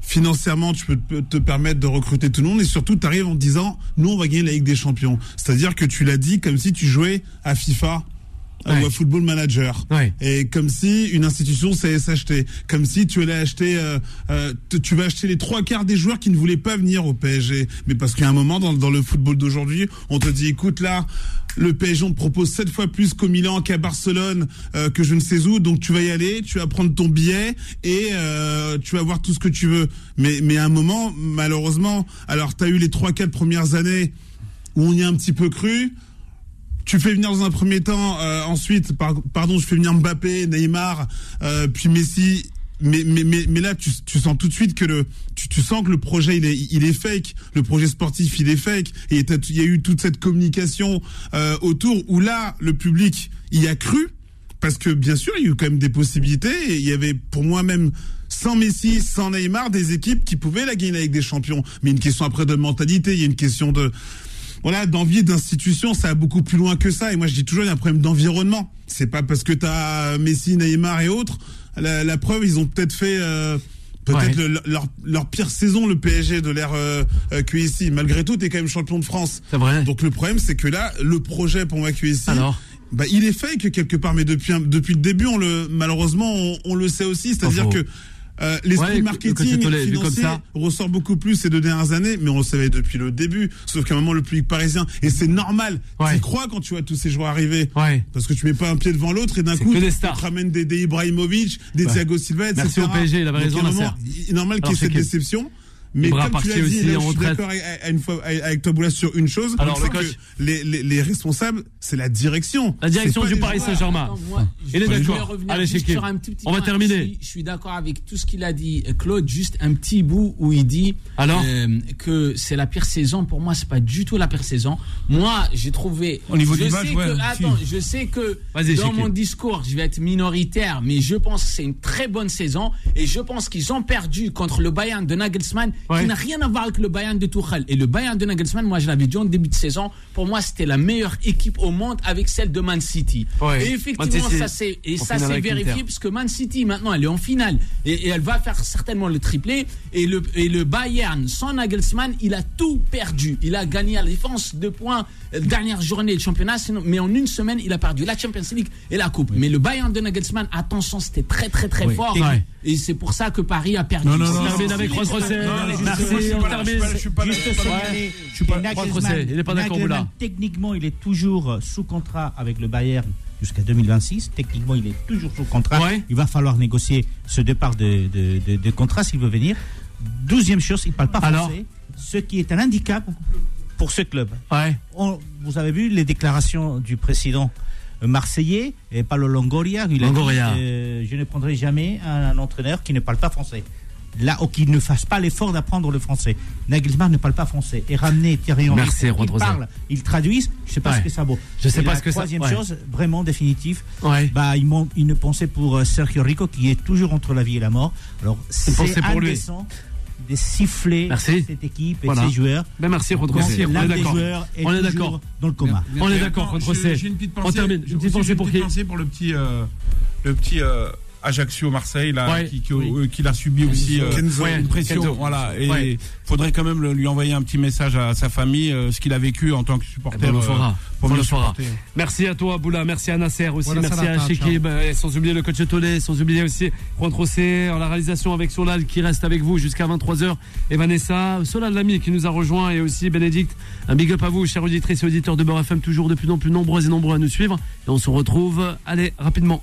Financièrement, tu peux te- permettre de recruter tout le monde et surtout, tu arrives en disant, nous, on va gagner la Ligue des Champions. C'est-à-dire que tu l'as dit comme si tu jouais à FIFA Ouais. ou à Football Manager. Ouais. Et comme si une institution savait s'acheter. Comme si tu allais acheter, euh, euh, tu vas acheter les trois quarts des joueurs qui ne voulaient pas venir au PSG. Mais parce a un moment dans, dans le football d'aujourd'hui, on te dit, écoute là, le PSG on te propose sept fois plus qu'au Milan, qu'à Barcelone, euh, que je ne sais où. Donc tu vas y aller, tu vas prendre ton billet et euh, tu vas voir tout ce que tu veux. Mais, mais à un moment, malheureusement, alors tu as eu les trois, quatre premières années où on y a un petit peu cru. Tu fais venir dans un premier temps, euh, ensuite, par- pardon, je fais venir Mbappé, Neymar, euh, puis Messi. Mais, mais, mais, mais là, tu, tu sens tout de suite que le, tu, tu sens que le projet, il est, il est fake. Le projet sportif, il est fake. Et il y a eu toute cette communication euh, autour où là, le public y a cru. Parce que bien sûr, il y a eu quand même des possibilités. Et il y avait, pour moi même, sans Messi, sans Neymar, des équipes qui pouvaient la gagner avec des champions. Mais une question après de mentalité, il y a une question de, voilà, d'envie d'institution, ça va beaucoup plus loin que ça. Et moi, je dis toujours, il y a un problème d'environnement. C'est pas parce que tu as Messi, Neymar et autres. La, la preuve, ils ont peut-être fait euh, peut-être Ouais. le- leur, leur pire saison, le PSG de l'ère euh, euh, QSI. Malgré tout, tu es quand même champion de France. C'est vrai. Donc le problème, c'est que là, le projet pour moi QSI, Alors bah, il est fake quelque part, mais depuis, depuis le début, on le, malheureusement, on, on le sait aussi. C'est-à-dire que euh, l'esprit Ouais, marketing que c'est comme financier ça. ressort beaucoup plus ces deux dernières années, mais on le savait depuis le début. Sauf qu'à un moment, le public parisien, et c'est normal, Ouais. tu crois quand tu vois tous ces joueurs arriver. Ouais. Parce que tu mets pas un pied devant l'autre et d'un C'est coup, des tu te ramènes des, des Ibrahimovic, des. Thiago Silva, etc. Merci au PSG, il avait raison, à un moment, Nasser. Il est normal qu'il y ait cette c'est déception. Mais comme tu l'as dit, aussi là je suis d'accord avec, avec- une fois- avec- avec toi, Boula, sur une chose. Alors, c'est le coach que les, les, les responsables, c'est la direction. La direction du Paris. Saint-Germain. Il est d'accord. revenir Allez, petit On va point. terminer. Je suis, d'accord avec tout ce qu'il a dit, euh, Claude. Juste un petit bout où il dit Alors euh, que c'est la pire saison. Pour moi, c'est pas du tout la pire saison. Moi, j'ai trouvé. Au niveau je du sais match, que, ouais, Attends, si. je sais que dans mon discours, je vais être minoritaire, mais je pense que c'est une très bonne saison. Et je pense qu'ils ont perdu contre le Bayern de Nagelsmann, Ouais. qui n'a rien à voir avec le Bayern de Tuchel. Et le Bayern de Nagelsmann, moi, je l'avais dit en début de saison. Pour moi, c'était la meilleure équipe au monde avec celle de Man City. Ouais. Et Man effectivement, City, ça s'est vérifié l'Inter. parce que Man City maintenant elle est en finale et, et elle va faire certainement le triplé et le et le Bayern sans Nagelsmann il a tout perdu il a gagné à la défense de points euh, dernière journée du championnat mais en une semaine il a perdu la Champions League et la coupe mais le Bayern de Nagelsmann attention c'était très très très Oui. fort et c'est pour ça que Paris a perdu Non, non, On non, non, avec Rosset. Pas pas pas pas pas- il est pas d'accord, Boula. Techniquement, il est toujours euh, sous contrat avec le Bayern jusqu'à 2026. Techniquement, il est toujours sous contrat. Ouais. Il va falloir négocier ce départ de, de, de- de contrat s'il veut venir. Douzième chose, il ne parle pas Alors français, ce qui est un handicap pour ce club. Ouais. On- vous avez vu les déclarations du président euh, marseillais, et Paolo Longoria. Il a Longoria. dit, euh, je ne prendrai jamais un, un entraîneur qui ne parle pas français. Là, ou qui ne fasse pas l'effort d'apprendre le français. Nagelsmann ne parle pas français. Et ramener Thierry Henry, Merci, pour qu'il Rod Rosé. parle, il traduise, je ne sais pas Ouais. ce que ça vaut. Je sais Et pas la ce que ça- troisième ouais. chose, vraiment définitive, Ouais. bah, ils, m'ont- ils ne pensaient pour euh, Sergio Rico, qui est toujours entre la vie et la mort. Alors, c'est pensaient pour lui. indécent de siffler Merci. cette équipe et Voilà. ses joueurs. Ben merci, Rod Quand Rosset. On est d'accord. On est d'accord. dans le coma. On est d'accord, attends, Rod j'ai- une petite On pensée. termine. j'ai Une petite pensée pour qui pensée pour le petit, euh, le petit euh, Ajaccio Marseille là, Ouais. qui, qui- Oui. euh, qu'il a subi aussi euh, Kenzo. Ouais. une pression. Kenzo. Voilà. Et Ouais. faudrait quand même le- lui envoyer un petit message à sa famille, euh, ce qu'il a vécu en tant que Eh supporter. ben, on le euh, fera. pour On mieux le fera. supporter. Merci à toi, Boula. Merci à Nasser aussi. Voilà, merci Salata, à Chekib. Sans oublier le coach Tolé. Sans oublier aussi Juan Trocé en la réalisation avec Solal qui reste avec vous jusqu'à 23h. Et Vanessa, Solal Lamy qui nous a rejoint et aussi Bénédicte. Un big up à vous, chers auditrices et auditeurs de Beurre FM, toujours de plus en plus nombreux et nombreux à nous suivre. Et on se retrouve, allez, rapidement.